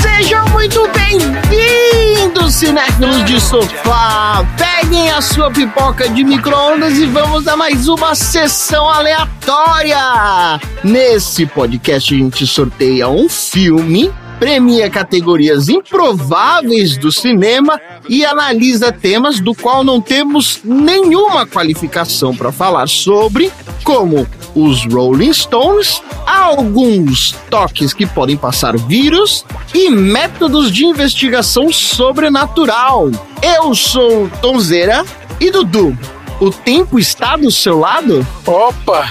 Sejam muito bem-vindos, cinéfilos de sofá! Peguem a sua pipoca de micro-ondas e vamos a mais uma sessão aleatória! Nesse podcast a gente sorteia um filme premia categorias improváveis do cinema e analisa temas do qual não temos nenhuma qualificação para falar sobre, como os Rolling Stones, alguns toques que podem passar vírus e métodos de investigação sobrenatural. Eu sou Tonzeira e Dudu. O tempo está do seu lado? Opa!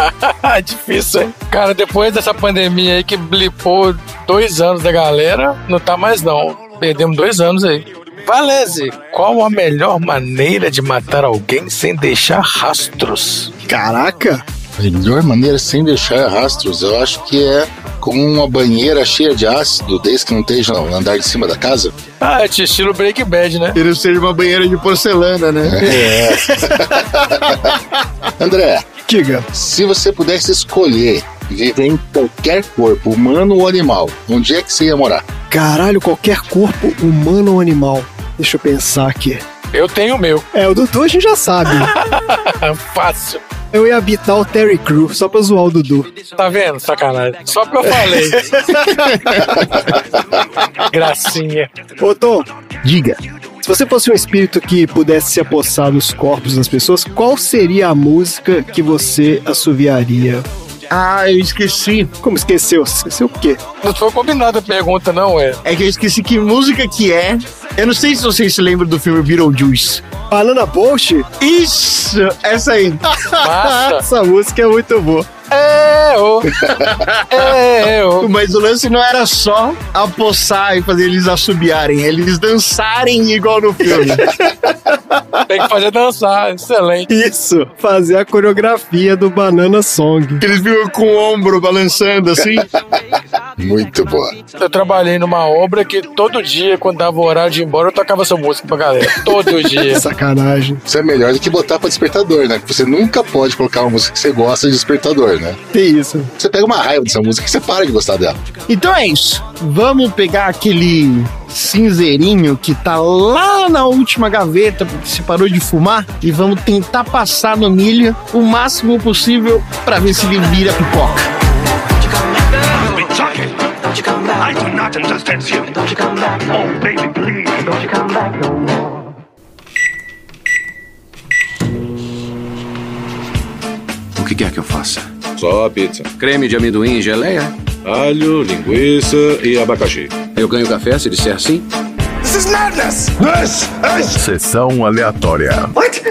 Difícil, hein? Cara, depois dessa pandemia aí que blipou dois anos da galera, não tá mais não. Perdemos dois anos aí. Valese, qual a melhor maneira de matar alguém sem deixar rastros? Caraca! Melhor maneira sem deixar rastros, eu acho que é com uma banheira cheia de ácido, desde que não esteja no andar de cima da casa. Ah, é estilo Break Bad, né? Ele seja uma banheira de porcelana, né? É. André, Diga. se você pudesse escolher viver em qualquer corpo, humano ou animal, onde é que você ia morar? Caralho, qualquer corpo, humano ou animal. Deixa eu pensar aqui. Eu tenho o meu. É, o Dudu a gente já sabe. Fácil. Eu ia habitar o Terry Crew, só pra zoar o Dudu. Tá vendo? Sacanagem. Só porque eu falei. Gracinha. Ô, Tom, Diga. se você fosse um espírito que pudesse se apossar dos corpos das pessoas, qual seria a música que você assoviaria? Ah, eu esqueci. Como esqueceu? Esqueceu o quê? Não foi combinada a pergunta, não, é? É que eu esqueci que música que é. Eu não sei se vocês se lembram do filme Beetlejuice. Banana Bolt? Isso! Essa aí. Massa. Essa música é muito boa. É, ô. É, ô. Mas o lance não era só apossar e fazer eles assobiarem, é eles dançarem igual no filme. Tem que fazer dançar. Excelente. Isso, fazer a coreografia do Banana Song. eles ficam com o ombro balançando assim. Muito boa. Eu trabalhei numa obra que todo dia, quando dava o horário de ir embora, eu tocava essa música pra galera. Todo dia. Sacanagem. Isso é melhor do que botar pra despertador, né? Porque você nunca pode colocar uma música que você gosta de despertador, né? Tem isso. Você pega uma raiva dessa música que você para de gostar dela. Então é isso. Vamos pegar aquele cinzeirinho que tá lá na última gaveta porque se parou de fumar e vamos tentar passar no milho o máximo possível pra ver se ele vira pipoca. been talking. I do not understand you. Oh, baby, please. O que quer que eu faça? Só a pizza. Creme de amendoim e geleia? Alho, linguiça e abacaxi. Eu ganho café se disser sim? This is madness. This is Sessão aleatória. what?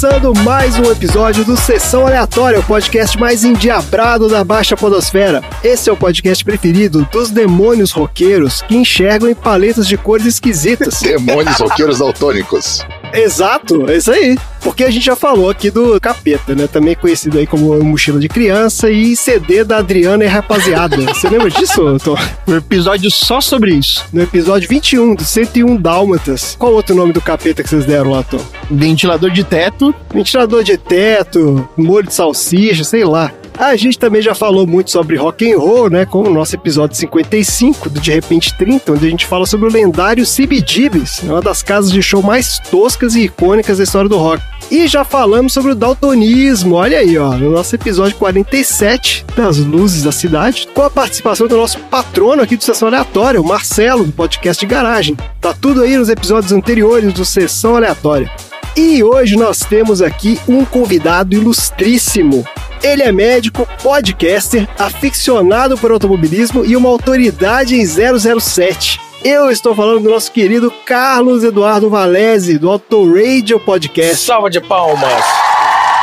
Começando mais um episódio do Sessão Aleatória, o podcast mais endiabrado da Baixa Podosfera. Esse é o podcast preferido dos demônios roqueiros que enxergam em paletas de cores esquisitas. Demônios roqueiros daltônicos. Exato, é isso aí. Porque a gente já falou aqui do Capeta, né? Também conhecido aí como Mochila de Criança e CD da Adriana e Rapaziada. Você lembra disso, Tom? Um episódio só sobre isso. No episódio 21 do 101 Dálmatas. Qual outro nome do capeta que vocês deram lá, Tom? Ventilador de teto. Ventilador de teto, molho de salsicha, sei lá. A gente também já falou muito sobre rock and roll, né? Com o nosso episódio 55 do De Repente 30, onde a gente fala sobre o lendário CBGBs, uma das casas de show mais toscas e icônicas da história do rock. E já falamos sobre o daltonismo, olha aí, ó, no nosso episódio 47 das luzes da cidade, com a participação do nosso patrono aqui do Sessão Aleatória, o Marcelo, do podcast de garagem. Tá tudo aí nos episódios anteriores do Sessão Aleatória. E hoje nós temos aqui um convidado ilustríssimo. Ele é médico, podcaster, aficionado por automobilismo e uma autoridade em 007. Eu estou falando do nosso querido Carlos Eduardo Valese, do Auto Radio Podcast. Salva de palmas.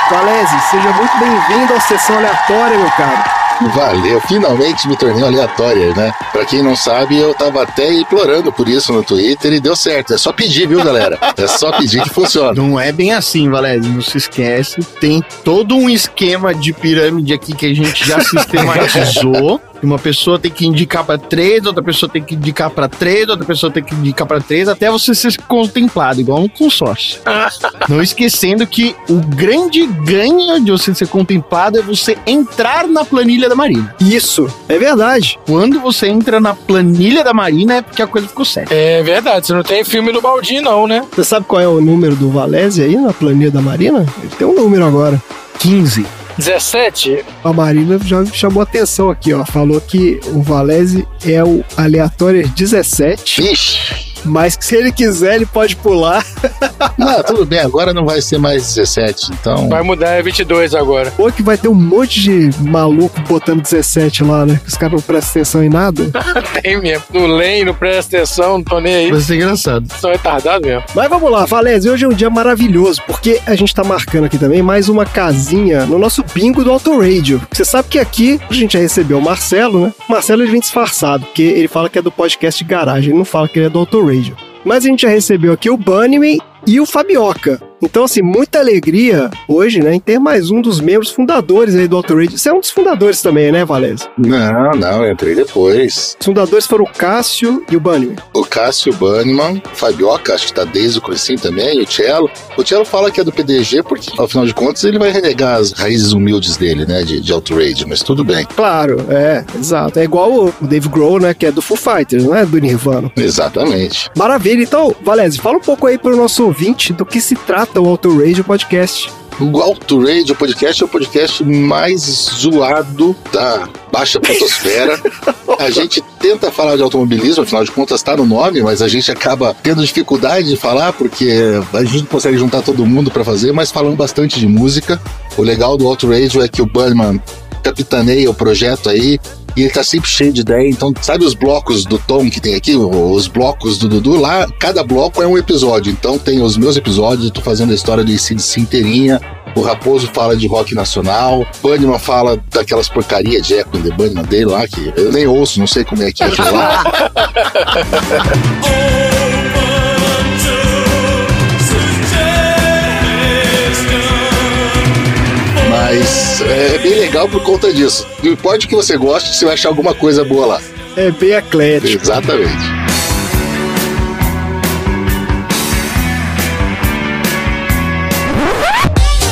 Valese, seja muito bem-vindo à sessão aleatória, meu caro. Valeu, finalmente me tornei aleatória, né? Pra quem não sabe, eu tava até implorando por isso no Twitter e deu certo. É só pedir, viu, galera? É só pedir que funciona. Não é bem assim, Valério, não se esquece. Tem todo um esquema de pirâmide aqui que a gente já sistematizou. Uma pessoa tem que indicar pra três, outra pessoa tem que indicar pra três, outra pessoa tem que indicar pra três, até você ser contemplado, igual um consórcio. Não esquecendo que o grande ganho de você ser contemplado é você entrar na planilha da Marina. Isso, é verdade. Quando você entra na planilha da Marina é porque a coisa ficou séria. É verdade, você não tem filme do Baldinho, não, né? Você sabe qual é o número do Valese aí na planilha da Marina? Ele tem um número agora. 15. 17? A Marina já chamou atenção aqui, ó. Falou que o Valese é o aleatório 17, Vixe! Mas se ele quiser, ele pode pular. Não, tudo bem, agora não vai ser mais 17, então. Vai mudar, é 22 agora. Ou que vai ter um monte de maluco botando 17 lá, né? Que os caras não prestam atenção em nada. Tem mesmo. Não leem, não presta atenção, não tô nem aí. Vai ser engraçado. São retardados mesmo. Mas vamos lá, Valese, hoje é um dia maravilhoso, porque a gente tá marcando aqui também mais uma casinha no nosso bingo do Auto Radio. Você sabe que aqui a gente já recebeu o Marcelo, né? O Marcelo ele vem disfarçado, porque ele fala que é do podcast garagem, ele não fala que ele é do Auto Radio. Mas a gente já recebeu aqui o Bunnyman e o Fabioca. Então, assim, muita alegria hoje, né, em ter mais um dos membros fundadores aí do Auto Radio. Você é um dos fundadores também, né, Valese? Não, não, entrei depois. Os fundadores foram o Cássio e o Bunnyman. O Cássio Banniman, Fabioca, acho que tá desde o comecinho também, o Cello. O Cello fala que é do PDG porque, afinal de contas, ele vai renegar as raízes humildes dele, né, de, de outrage, mas tudo bem. Claro, é, exato. É igual o Dave Grohl, né, que é do Foo Fighters, não é do Nirvana. Exatamente. Maravilha. Então, Valese, fala um pouco aí pro nosso ouvinte do que se trata o Auto Radio Podcast. O Auto Radio Podcast é o podcast mais zoado da baixa fotosfera. a gente tenta falar de automobilismo, afinal de contas tá no nome, mas a gente acaba tendo dificuldade de falar porque a gente não consegue juntar todo mundo para fazer, mas falamos bastante de música. O legal do Auto Radio é que o Bunnyman capitaneia o projeto aí e ele tá sempre cheio de ideia. Então, sabe os blocos do Tom que tem aqui? Os blocos do Dudu? Lá, cada bloco é um episódio. Então, tem os meus episódios, eu tô fazendo a história do ICDC inteirinha. O Raposo fala de rock nacional. Bunnyman fala daquelas porcaria de Echo the Bunnyman dele lá, que eu nem ouço, não sei como é que é aquilo lá. Mas é bem legal por conta disso. Não importa o que você goste, você vai achar alguma coisa boa lá. É bem eclético. Exatamente.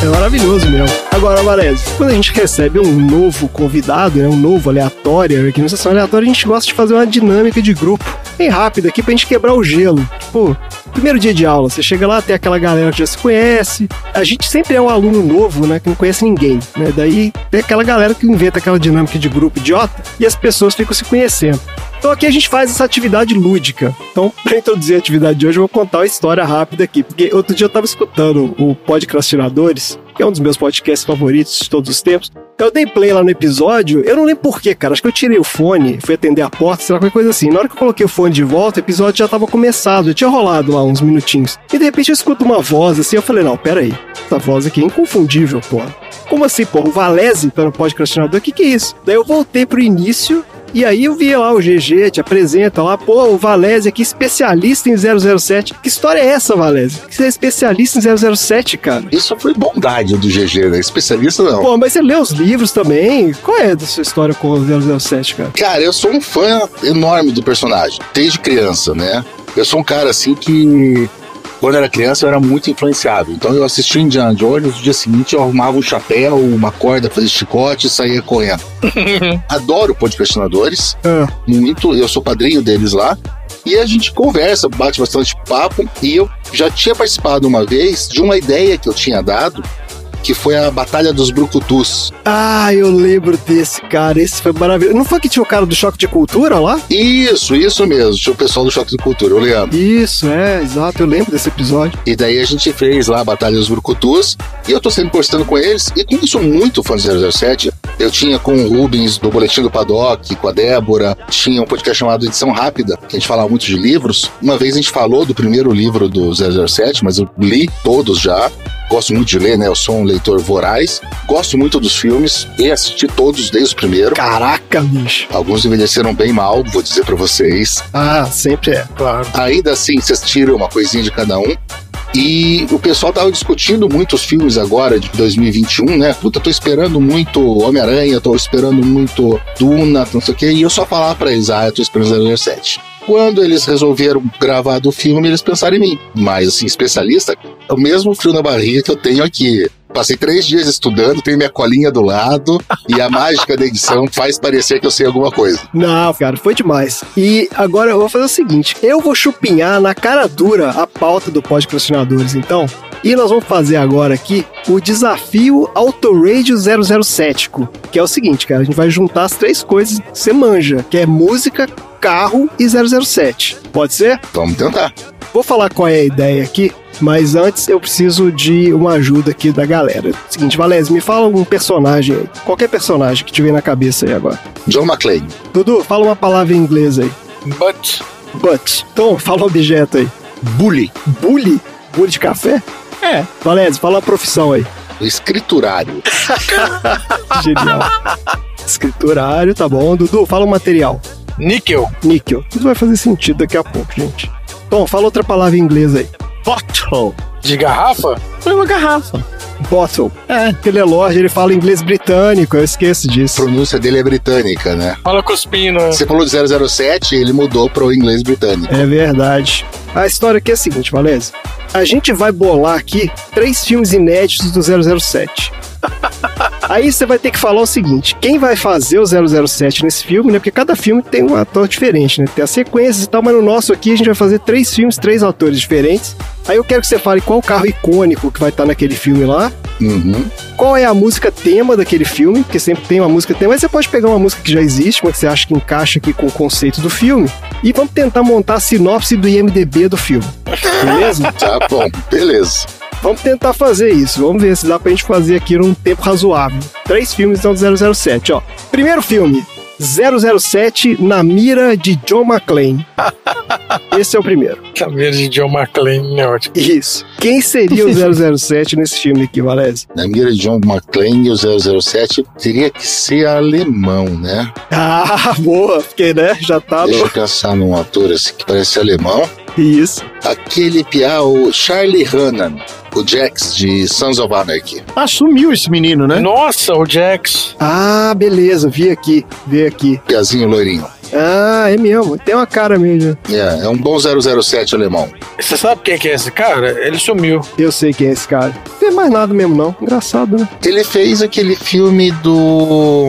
É maravilhoso mesmo. Agora, Valese, quando a gente recebe um novo convidado, né, um novo aleatório, aqui no Sessão Aleatória, a gente gosta de fazer uma dinâmica de grupo bem rápida aqui pra gente quebrar o gelo. Tipo, primeiro dia de aula, você chega lá, tem aquela galera que já se conhece. A gente sempre é um aluno novo, né, que não conhece ninguém, né? Daí tem aquela galera que inventa aquela dinâmica de grupo idiota e as pessoas ficam se conhecendo. Então aqui a gente faz essa atividade lúdica. Então, para introduzir a atividade de hoje, eu vou contar uma história rápida aqui. Porque outro dia eu tava escutando o Podcrastinadores, que é um dos meus podcasts favoritos de todos os tempos. Eu dei play lá no episódio, eu não lembro porquê, cara. Acho que eu tirei o fone, fui atender a porta, sei lá, qualquer coisa assim. Na hora que eu coloquei o fone de volta, o episódio já tava começado, já tinha rolado lá uns minutinhos. E de repente eu escuto uma voz assim, eu falei, não, pera aí. Essa voz aqui é inconfundível, porra. Como assim, porra? O Valese tá no podcastinador? O que que é isso? Daí eu voltei pro início e aí eu vi lá o GG, te apresenta lá, pô, o Valese aqui, especialista em 007. Que história é essa, Valese? Que você é especialista em 007, cara? Isso foi bondade do GG, né? Especialista não. Pô, mas você lê os livros também? Qual é a sua história com o 007, cara? Cara, eu sou um fã enorme do personagem, desde criança, né? Eu sou um cara assim que. Quando eu era criança, eu era muito influenciado. Então, eu assistia Indiana Jones, no dia seguinte, eu arrumava um chapéu, uma corda, fazia chicote e saía correndo. Adoro podcastinadores, Ah, muito, eu sou padrinho deles lá. E a gente conversa, bate bastante papo. E eu já tinha participado uma vez de uma ideia que eu tinha dado, que foi a Batalha dos Brucutus. Ah, eu lembro desse, cara. Esse foi maravilhoso. Não foi que tinha o cara do Choque de Cultura lá? Isso, isso mesmo. Tinha o pessoal do Choque de Cultura, o Leandro. Isso, é, exato. Eu lembro desse episódio. E daí a gente fez lá a Batalha dos Brucutus. E eu tô sempre postando com eles. E como eu sou muito fã de 007, eu tinha com o Rubens do Boletim do Paddock, com a Débora. Tinha um podcast chamado Edição Rápida, que a gente falava muito de livros. Uma vez a gente falou do primeiro livro do 007, mas eu li todos já. Gosto muito de ler, né? Eu sou um leitor voraz, gosto muito dos filmes e assisti todos desde o primeiro. Caraca, bicho. Alguns envelheceram bem mal, vou dizer pra vocês. Ah, sempre é. Claro. Ainda assim, vocês tiram uma coisinha de cada um. E o pessoal tava discutindo muito os filmes agora de 2021, né? Puta, tô esperando muito Homem-Aranha, tô esperando muito Duna, não sei o quê. E eu só falava pra eles, ah, eu tô esperando 007. Quando eles resolveram gravar do filme, eles pensaram em mim. Mas, assim, especialista, é o mesmo frio na barriga que eu tenho aqui. Passei três dias estudando, tenho minha colinha do lado e a mágica da edição faz parecer que eu sei alguma coisa. Não, cara, foi demais. E agora eu vou fazer o seguinte: eu vou chupinhar na cara dura a pauta do Podcastinadores, então. E nós vamos fazer agora aqui o desafio Autoradio 007, que é o seguinte, cara, a gente vai juntar as três coisas que você manja, que é música, carro e 007. Pode ser? Vamos tentar. Vou falar qual é a ideia aqui, mas antes eu preciso de uma ajuda aqui da galera. Seguinte, Valézio, me fala um personagem aí. Qualquer personagem que tiver na cabeça aí agora. John McClane. Dudu, fala uma palavra em inglês aí. But. But. Então, fala um objeto aí. Bully. Bully? Bully de café? É. Valézio, fala uma profissão aí. Escriturário. Genial. Escriturário, tá bom. Dudu, fala um material. Níquel. Níquel. Tudo vai fazer sentido daqui a pouco, gente. Tom, fala outra palavra em inglês aí. Bottle. De garrafa? Foi uma garrafa. Bottle. É, ele é Lorde, ele fala inglês britânico, eu esqueço A disso. pronúncia dele é britânica, né? Fala cuspindo. Você falou de 007, ele mudou para o inglês britânico. É verdade. A história aqui é a seguinte, Valézio. A gente vai bolar aqui três filmes inéditos do 007. Aí você vai ter que falar o seguinte: quem vai fazer o 007 nesse filme, né? Porque cada filme tem um ator diferente, né? Tem as sequências e tal, mas no nosso aqui a gente vai fazer três filmes, três atores diferentes. Aí eu quero que você fale qual carro icônico que vai estar naquele filme lá, Uhum. qual é a música tema daquele filme, porque sempre tem uma música tema, mas você pode pegar uma música que já existe, uma que você acha que encaixa aqui com o conceito do filme, e vamos tentar montar a sinopse do IMDB do filme. Beleza? Tá bom, beleza. Vamos tentar fazer isso. Vamos ver se dá pra gente fazer aqui num tempo razoável. Três filmes então do 007, ó. Primeiro filme, 007 na mira de John McClane. Esse é o primeiro. Caveira de John McClane, é ótimo. Isso. Quem seria o 007 nesse filme aqui, Valézio? Na mira de John McClane, o 007 teria que ser alemão, né? Ah, boa, porque né, já tá Deixa no... eu pensar num ator assim que parece alemão. Isso. Aquele piá, o Charlie Hannan, o Jax de Sons of Anarchy. Assumiu esse menino, né? Nossa, o Jax. Ah, beleza, vi aqui, vi aqui. Piazinho loirinho. Ah, é mesmo, tem uma cara mesmo. É, é um bom 007 alemão. Você sabe quem que é esse cara? Ele sumiu. Eu sei quem é esse cara. Não tem mais nada mesmo não, engraçado, né? Ele fez aquele filme do.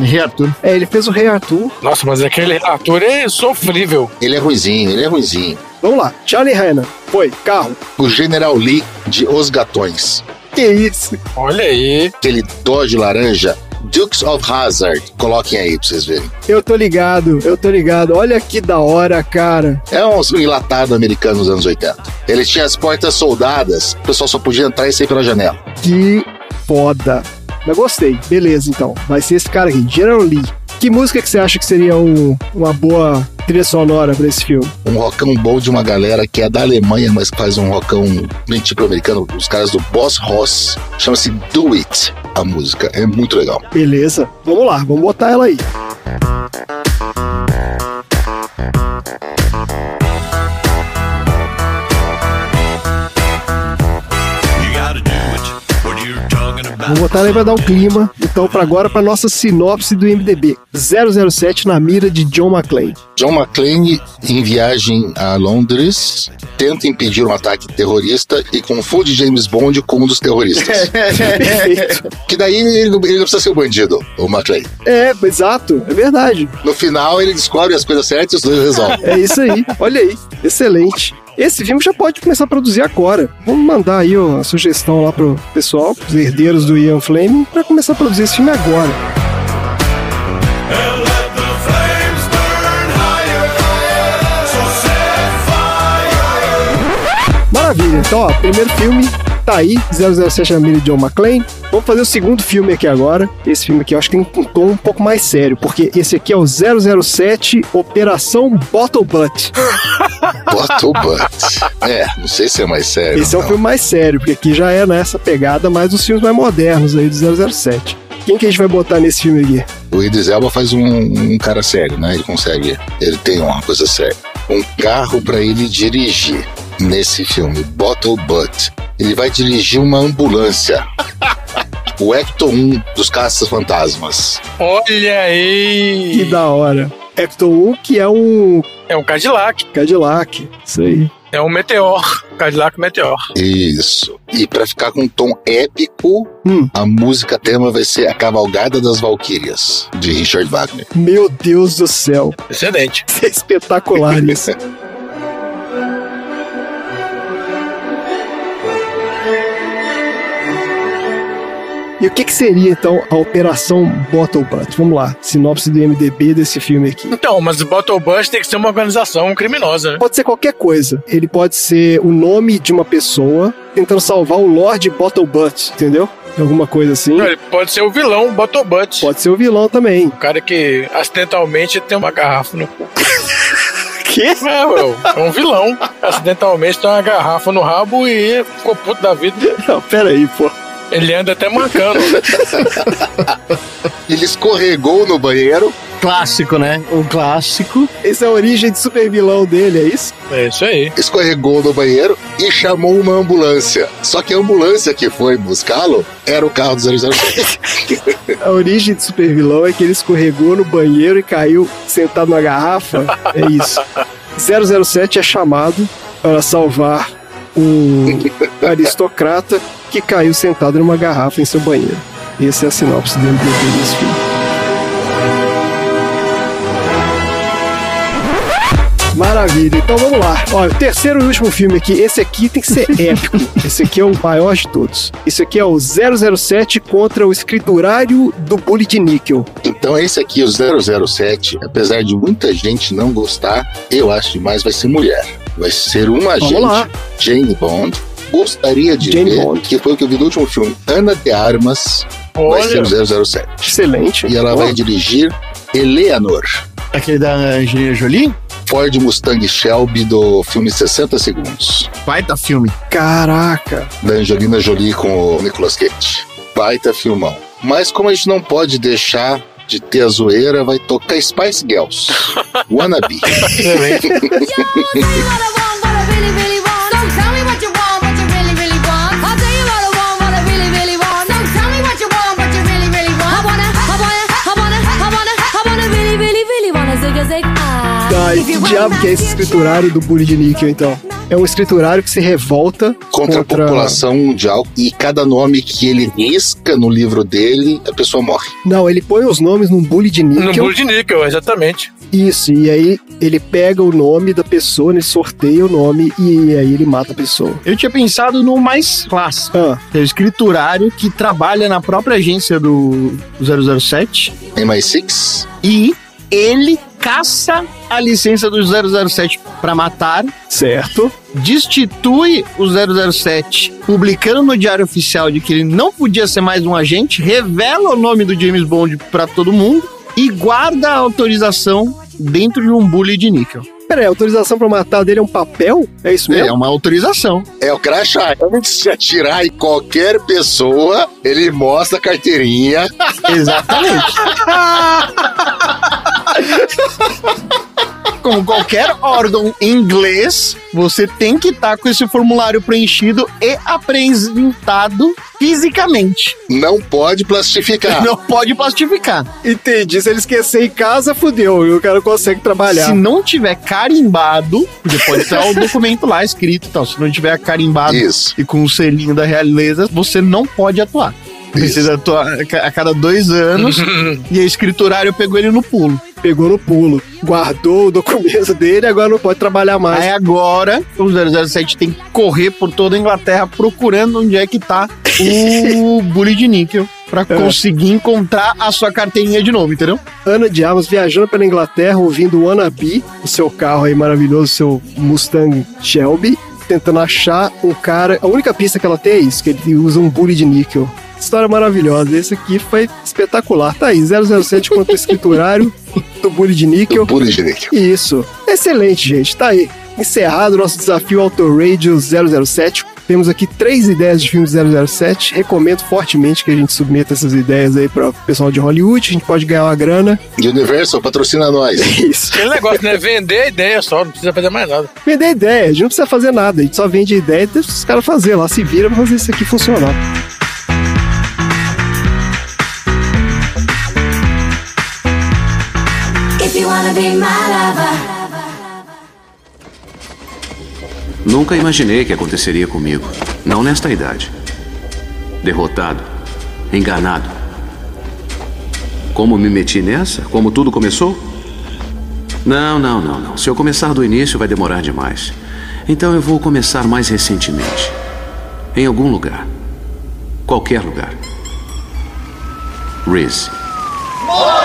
Reator. É, ele fez o Rei Arthur. Nossa, mas aquele ator é sofrível. Ele é ruizinho, ele é ruizinho. Vamos lá, Charlie Hanna. Foi, carro. O General Lee de Os Gatões. Que isso? Olha aí. Aquele Dodge laranja. Dukes of Hazard. Coloquem aí pra vocês verem. Eu tô ligado, eu tô ligado. Olha que da hora, cara. É um enlatado americano dos anos 80. Ele tinha as portas soldadas, o pessoal só podia entrar e sair pela janela. Que foda. Mas gostei. Beleza, então. Vai ser esse cara aqui, General Lee. Que música que você acha que seria um- uma boa trilha sonora pra esse filme? Um rockão bom de uma galera que é da Alemanha, mas faz um rockão bem tipo americano, os caras do Boss Ross. Chama-se Do It, a música. É muito legal. Beleza. Vamos lá, vamos botar ela aí. Talking about. Vou botar ela aí pra dar o clima. Então, pra agora, pra nossa sinopse do MDB. 007 na mira de John McClane. John McClane, em viagem a Londres, tenta impedir um ataque terrorista e confunde James Bond com um dos terroristas. Que daí ele não, ele não precisa ser o bandido, o McClane. É, exato. É verdade. No final, ele descobre as coisas certas e os dois resolvem. É isso aí. Olha aí. Excelente. Esse filme já pode começar a produzir agora. Vamos mandar aí ó, a sugestão lá pro pessoal, os herdeiros do Ian Fleming, pra começar a produzir esse filme agora. Maravilha. Então, ó, primeiro filme, Tá aí, 007 na mira de John McClane. Vamos fazer o segundo filme aqui agora. Esse filme aqui eu acho que tem um tom um pouco mais sério, porque esse aqui é o 007 Operação Bottle Butt. Bottle Butt. É, não sei se é mais sério. Esse é um não. filme mais sério, porque aqui já é nessa pegada mais dos filmes mais modernos aí do 007. Quem que a gente vai botar nesse filme aqui? O Idris Elba faz um, um cara sério, né? Ele consegue. Ele tem uma coisa séria. Um carro pra ele dirigir nesse filme, Bottle Butt. Ele vai dirigir uma ambulância. O Ecto 1 dos Caças Fantasmas. Olha aí! Que da hora. Ecto 1, que é um É um Cadillac. Cadillac. Isso aí. É um Meteor. Cadillac Meteor. Isso. E pra ficar com um tom épico, Hum. a música tema vai ser A Cavalgada das Valquírias, de Richard Wagner. Meu Deus do céu. Excelente. Isso é espetacular isso. E o que, que seria então a Operação Bottle Butt? Vamos lá, sinopse do MDB desse filme aqui. Então, mas o Bottle Bust tem que ser uma organização criminosa, né? Pode ser qualquer coisa. Ele pode ser o nome de uma pessoa tentando salvar o Lord Bottle Butt, entendeu? Alguma coisa assim. Não, ele pode ser o vilão Bottle Butt. Pode ser o vilão também. O cara que acidentalmente tem uma garrafa no cu. Que? É, ué, é um vilão. Acidentalmente tem uma garrafa no rabo e ficou puto da vida. Não, pera aí, pô. Ele anda até mancando. Ele escorregou no banheiro. Clássico, né? Um clássico. Essa é a origem de super vilão dele, é isso? É isso aí. escorregou no banheiro e chamou uma ambulância. Só que a ambulância que foi buscá-lo era o carro do 007. A origem de super vilão é que ele escorregou no banheiro e caiu sentado na garrafa. É isso. 007 é chamado para salvar um aristocrata que caiu sentado numa garrafa em seu banheiro. Essa é a sinopse do MDB desse filme. Maravilha, então vamos lá. Olha, o terceiro e último filme aqui, esse aqui tem que ser épico. Esse aqui é o maior de todos. Esse aqui é o 007 contra o escriturário do bully de níquel. Então esse aqui, o 007, apesar de muita gente não gostar, eu acho demais vai ser mulher. Vai ser uma agente. Jane Bond. Gostaria de Jane ver, Bond. que foi o que eu vi no último filme, Ana de Armas, vai ser Olha, o 007. Excelente. E ela Pô, vai dirigir Eleanor, Aquele da Angelina Jolie? Ford Mustang Shelby do filme 60 Segundos, Baita filme. Caraca. da Angelina Jolie com o Nicolas Cage. Baita filmão. Mas como a gente não pode deixar de ter a zoeira, vai tocar Spice Girls. Wannabe. ah. Tá, e que diabo que é esse escriturário do bully de níquel, então? É um escriturário que se revolta contra a população mundial e cada nome que ele risca no livro dele, a pessoa morre. Não, ele põe os nomes num bully de níquel. bolo de níquel, exatamente. Isso, e aí ele pega o nome da pessoa, ele sorteia o nome e aí ele mata a pessoa. Eu tinha pensado no mais clássico. Ah, que é o escriturário que trabalha na própria agência do 007 MI6? e ele caça a licença do 007 para matar, certo. destitui o 007, publicando no Diário Oficial de que ele não podia ser mais um agente, revela o nome do James Bond para todo mundo e guarda a autorização dentro de um bully de níquel. Pera aí, a autorização pra matar dele é um papel? É isso É mesmo? uma autorização. É o crachá. Antes de atirar em qualquer pessoa, ele mostra a carteirinha. Exatamente. Como qualquer órgão inglês, você tem que estar com esse formulário preenchido e apresentado fisicamente. Não pode plastificar. Não pode plastificar. Entendi. Se ele esquecer em casa, fudeu. E o cara consegue trabalhar. Se não tiver carimbado, porque pode ter o documento lá escrito e tal. Se não tiver carimbado Isso. e com o selinho da realeza, você não pode atuar. Precisa atuar a ca- a cada dois anos e a escriturário pegou ele no pulo. Pegou no pulo. Guardou o documento dele agora não pode trabalhar mais. Aí agora o 007 tem que correr por toda a Inglaterra procurando onde é que tá o bully de níquel pra conseguir encontrar a sua carteirinha de novo, entendeu? Ana de Armas viajando pela Inglaterra, ouvindo o Wannabe, o seu carro aí maravilhoso, seu Mustang Shelby. tentando achar um cara. A única pista que ela tem é isso, que ele usa um bully de níquel. História maravilhosa. Esse aqui foi espetacular. Tá aí, 007 contra o escriturário do bully de níquel. Do bullying de níquel. Isso. Excelente, gente. Tá aí. Encerrado o nosso desafio Auto Radio 007. Temos aqui três ideias de filmes 007. Recomendo fortemente que a gente submeta essas ideias aí para o pessoal de Hollywood. A gente pode ganhar uma grana. Universal patrocina nós. Isso. Aquele negócio, né? Vender a ideia só, não precisa fazer mais nada. Vender ideia. A gente não precisa fazer nada. A gente só vende ideia e deixa os caras fazer lá. Se vira pra fazer isso aqui funcionar. You wanna be my lover. Nunca imaginei que aconteceria comigo. Não nesta idade. Derrotado. Enganado. Como me meti nessa? Como tudo começou? Não, não, não, não. Se eu começar do início, vai demorar demais. Então eu vou começar mais recentemente. Em algum lugar. Qualquer lugar. Riz. Então,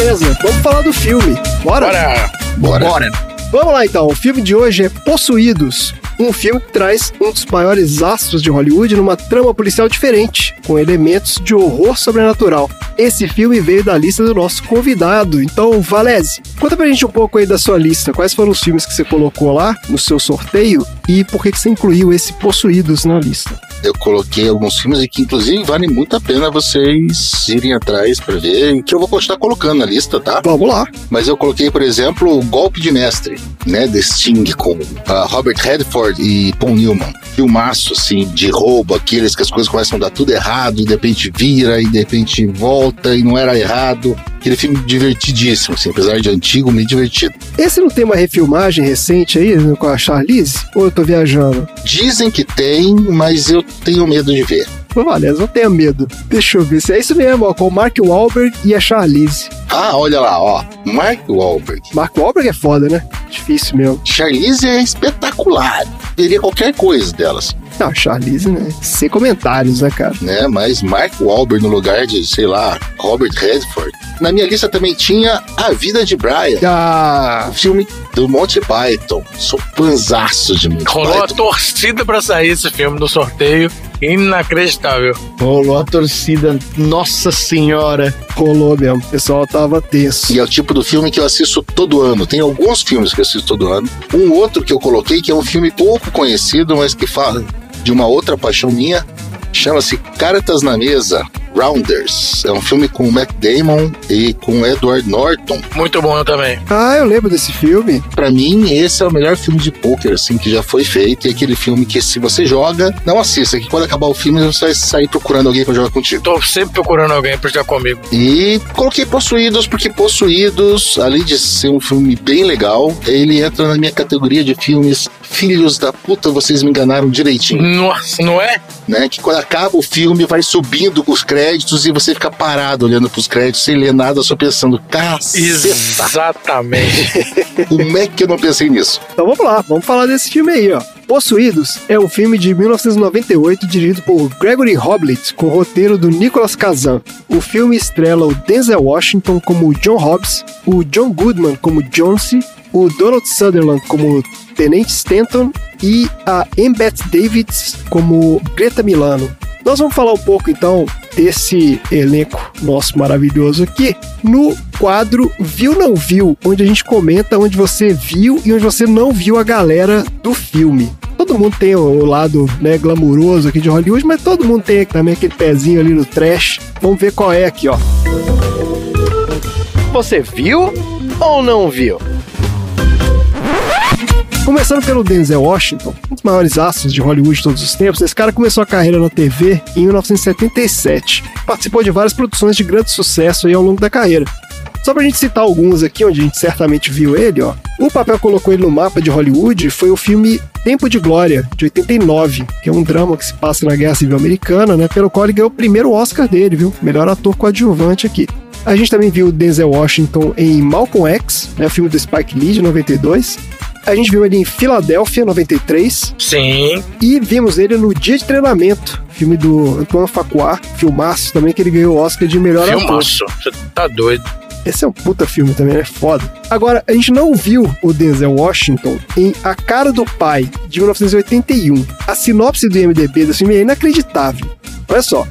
beleza. Vamos falar do filme. Bora? Bora! Bora. Bora. Vamos lá então, o filme de hoje é Possuídos, um filme que traz um dos maiores astros de Hollywood numa trama policial diferente, com elementos de horror sobrenatural. Esse filme veio da lista do nosso convidado, então Valese, conta pra gente um pouco aí da sua lista, quais foram os filmes que você colocou lá no seu sorteio e por que, que você incluiu esse Possuídos na lista. Eu coloquei alguns filmes que, inclusive, vale muito a pena vocês irem atrás pra ver, que eu vou continuar colocando na lista, tá? Vamos lá. Mas eu coloquei, por exemplo, o Golpe de Mestre, né? The Sting com ah, Robert Redford e Paul Newman. Filmaço, assim, de roubo, aqueles que as coisas começam a dar tudo errado, e de repente vira, e de repente volta, e não era errado. Aquele filme divertidíssimo, assim, apesar de antigo, meio divertido. Esse não tem uma refilmagem recente aí né, com a Charlize? Ou eu tô viajando? Dizem que tem, mas eu tenho medo de ver. Pô, Valese, não tenha medo. Deixa eu ver se é isso mesmo, ó, com o Mark Wahlberg e a Charlize. Ah, olha lá, ó. Mark Wahlberg. Mark Wahlberg é foda, né? Difícil mesmo. Charlize é espetacular. Veria qualquer coisa delas, Não, Charlize, né? Sem comentários, né, cara? né? Mas Mark Wahlberg no lugar de, sei lá, Robert Redford. Na minha lista também tinha A Vida de Brian. Ah, O filme do Monty Python. Sou panzaço de Monty Rolou a Python. torcida pra sair esse filme no sorteio. Inacreditável. Rolou a torcida. Nossa senhora. rolou mesmo. O pessoal tava tenso. E é o tipo do filme que eu assisto todo ano. Tem alguns filmes que eu assisto todo ano. Um outro que eu coloquei, que é um filme pouco conhecido, mas que fala de uma outra paixão minha, chama-se Cartas na Mesa. Rounders. É um filme com o Matt Damon e com o Edward Norton. Muito bom também. Ah, eu lembro desse filme. Pra mim, esse é o melhor filme de poker assim que já foi feito. E aquele filme que se você joga, não assista, que quando acabar o filme você vai sair procurando alguém pra jogar contigo. Tô sempre procurando alguém pra jogar comigo. E coloquei Possuídos, porque Possuídos, além de ser um filme bem legal, ele entra na minha categoria de filmes Filhos da puta, vocês me enganaram direitinho, Nossa, não é? né? Que quando acaba o filme vai subindo os créditos e você fica parado olhando pros créditos sem ler nada, só pensando, caceta, Exatamente. como é que eu não pensei nisso? Então vamos lá, vamos falar desse filme aí, ó. Possuídos é um filme de 1998 dirigido por Gregory Hoblit, com roteiro do Nicholas Kazan. O filme estrela o Denzel Washington como John Hobbs, o John Goodman como Jonesy, o Donald Sutherland como Tenente Stanton e a Embeth Davids como Greta Milano. Nós vamos falar um pouco então desse elenco nosso maravilhoso aqui no quadro Viu Não Viu, onde a gente comenta onde você viu e onde você não viu a galera do filme. Todo mundo tem o lado né, glamuroso aqui de Hollywood, mas todo mundo tem também aquele pezinho ali no trash. Vamos ver qual é aqui, ó. Você viu ou não viu? Começando pelo Denzel Washington, um dos maiores astros de Hollywood de todos os tempos, esse cara começou a carreira na TV em 1977. Participou de várias produções de grande sucesso ao longo da carreira. Só pra gente citar alguns aqui, onde a gente certamente viu ele, ó. O papel que colocou ele no mapa de Hollywood foi o filme Tempo de Glória, de 89, que é um drama que se passa na Guerra Civil Americana, né? Pelo qual ele ganhou o primeiro Oscar dele, viu? Melhor ator coadjuvante aqui. A gente também viu Denzel Washington em Malcolm X, né, o filme do Spike Lee de 92. A gente viu ele em Filadélfia, 93. Sim. E vimos ele no Dia de Treinamento, filme do Antoine Fuqua, filmaço também, que ele ganhou o Oscar de melhor ator. Filmaço. Você tá doido. Esse é um puta filme também, é foda. Agora, a gente não viu o Denzel Washington em A Cara do Pai, de 1981. A sinopse do IMDB desse filme é inacreditável. Olha só.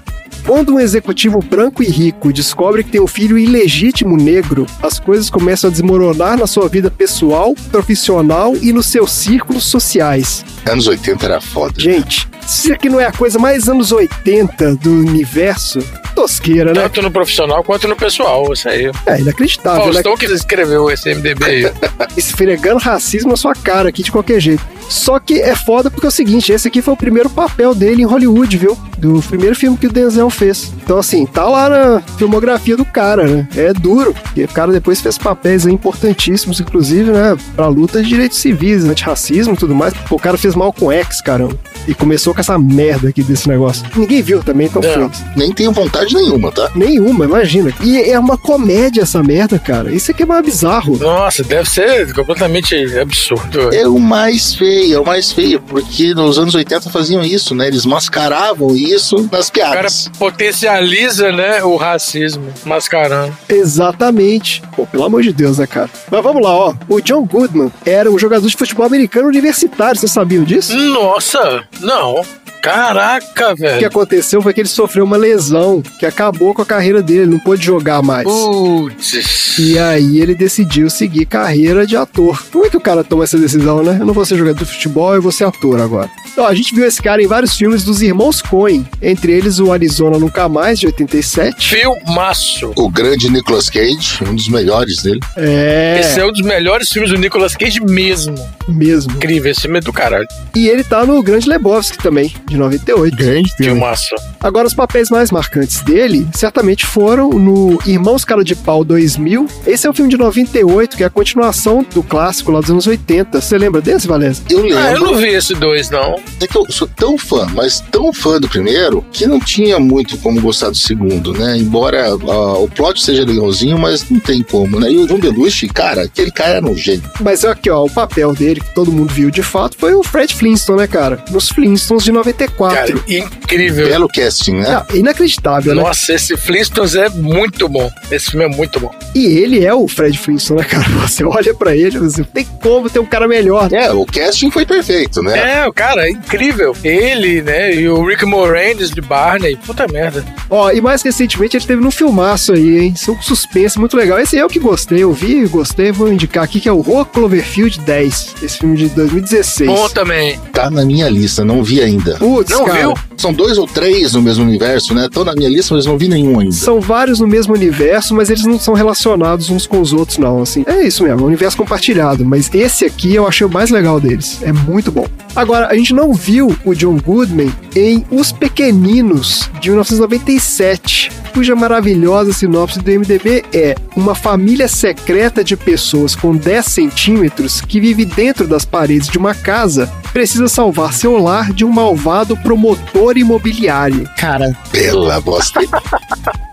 Quando um executivo branco e rico descobre que tem um filho ilegítimo negro, as coisas começam a desmoronar na sua vida pessoal, profissional e nos seus círculos sociais. Anos 80 era foda. Gente, isso aqui não é a coisa mais anos 80 do universo? Tosqueira, né? Tanto no profissional quanto no pessoal, isso aí. É inacreditável, né? Faustão que escreveu esse MDB aí. esfregando racismo na sua cara aqui de qualquer jeito. Só que é foda porque é o seguinte, esse aqui foi o primeiro papel dele em Hollywood, viu? Do primeiro filme que o Denzel fez. Então, assim, tá lá na filmografia do cara, né? É duro. E o cara depois fez papéis aí importantíssimos, inclusive, né? Pra luta de direitos civis, antirracismo e tudo mais. Pô, o cara fez mal com X, caramba. E começou com essa merda aqui desse negócio. Ninguém viu também, então Não. foda-se. Nem tenho vontade nenhuma, tá? Nenhuma, imagina. E é uma comédia essa merda, cara. Isso aqui é mais bizarro. Nossa, deve ser completamente absurdo. É o mais feio, é o mais feio, porque nos anos 80 faziam isso, né? Eles mascaravam isso nas O cara piadas. potencializa, né, o racismo, mascarando. Exatamente. Pô, pelo amor de Deus, né, cara? Mas vamos lá, ó. O John Goodman era um jogador de futebol americano universitário. Vocês sabiam disso? Nossa, não. Caraca, O que velho. aconteceu foi que ele sofreu uma lesão que acabou com a carreira dele, ele não pôde jogar mais. Putz. E aí ele decidiu seguir carreira de ator. Como é que o cara toma essa decisão, né? Eu não vou ser jogador de futebol, eu vou ser ator agora. Ó, a gente viu esse cara em vários filmes dos irmãos Coen, entre eles o Arizona Nunca Mais, de 87. Filmaço. O grande Nicolas Cage, um dos melhores dele. É, Esse é um dos melhores filmes do Nicolas Cage mesmo. mesmo. Incrível, esse filme é do caralho. E ele tá no Grande Lebowski também, de 98. Grande filme. Filmaço. Agora, os papéis mais marcantes dele certamente foram no Irmãos Cara de Pau 2000. Esse é um filme de 98, que é a continuação do clássico lá dos anos 80. Você lembra desse, Valézia? Eu lembro. Ah, eu não vi esse dois, não. É que eu sou tão fã, mas tão fã do primeiro, que não tinha muito como gostar do segundo, né? Embora ah, o plot seja legalzinho, mas não tem como, né? E o John Belushi, cara, aquele cara era um gênio. Mas aqui, ó, o papel dele, que todo mundo viu de fato, foi o Fred Flintstone, né, cara? Nos Flintstones de 94. Cara, incrível. Belo casting, né? Ah, inacreditável, né? Nossa, esse Flintstones é muito bom. Esse filme é muito bom. E ele é o Fred Flintstone, né, cara? Você olha pra ele e você tem como ter um cara melhor. É, o casting foi perfeito, né? É, o cara é incrível. Ele, né, e o Rick Moranis de Barney. Puta merda. Ó, e mais recentemente ele teve num filmaço aí, hein? Isso é um suspense muito legal. Esse é o que gostei, eu vi, gostei, vou indicar aqui, que é o Rua Cloverfield 10. Esse filme de 2016. Bom também. Tá na minha lista, não vi ainda. Putz, Não cara, viu? São dois ou três no mesmo universo, né? Estão na minha lista, mas não vi nenhum ainda. São vários no mesmo universo, mas eles não são relacionados uns com os outros, não. Assim, é isso mesmo, é um universo compartilhado. Mas esse aqui eu achei o mais legal deles. É muito bom. Agora, a gente não viu o John Goodman em Os Pequeninos, de 1997, cuja maravilhosa sinopse do MDB é uma família secreta de pessoas com 10 centímetros que vive dentro das paredes de uma casa precisa salvar seu lar de um malvado promotor imobiliário. Cara, Pela bosta.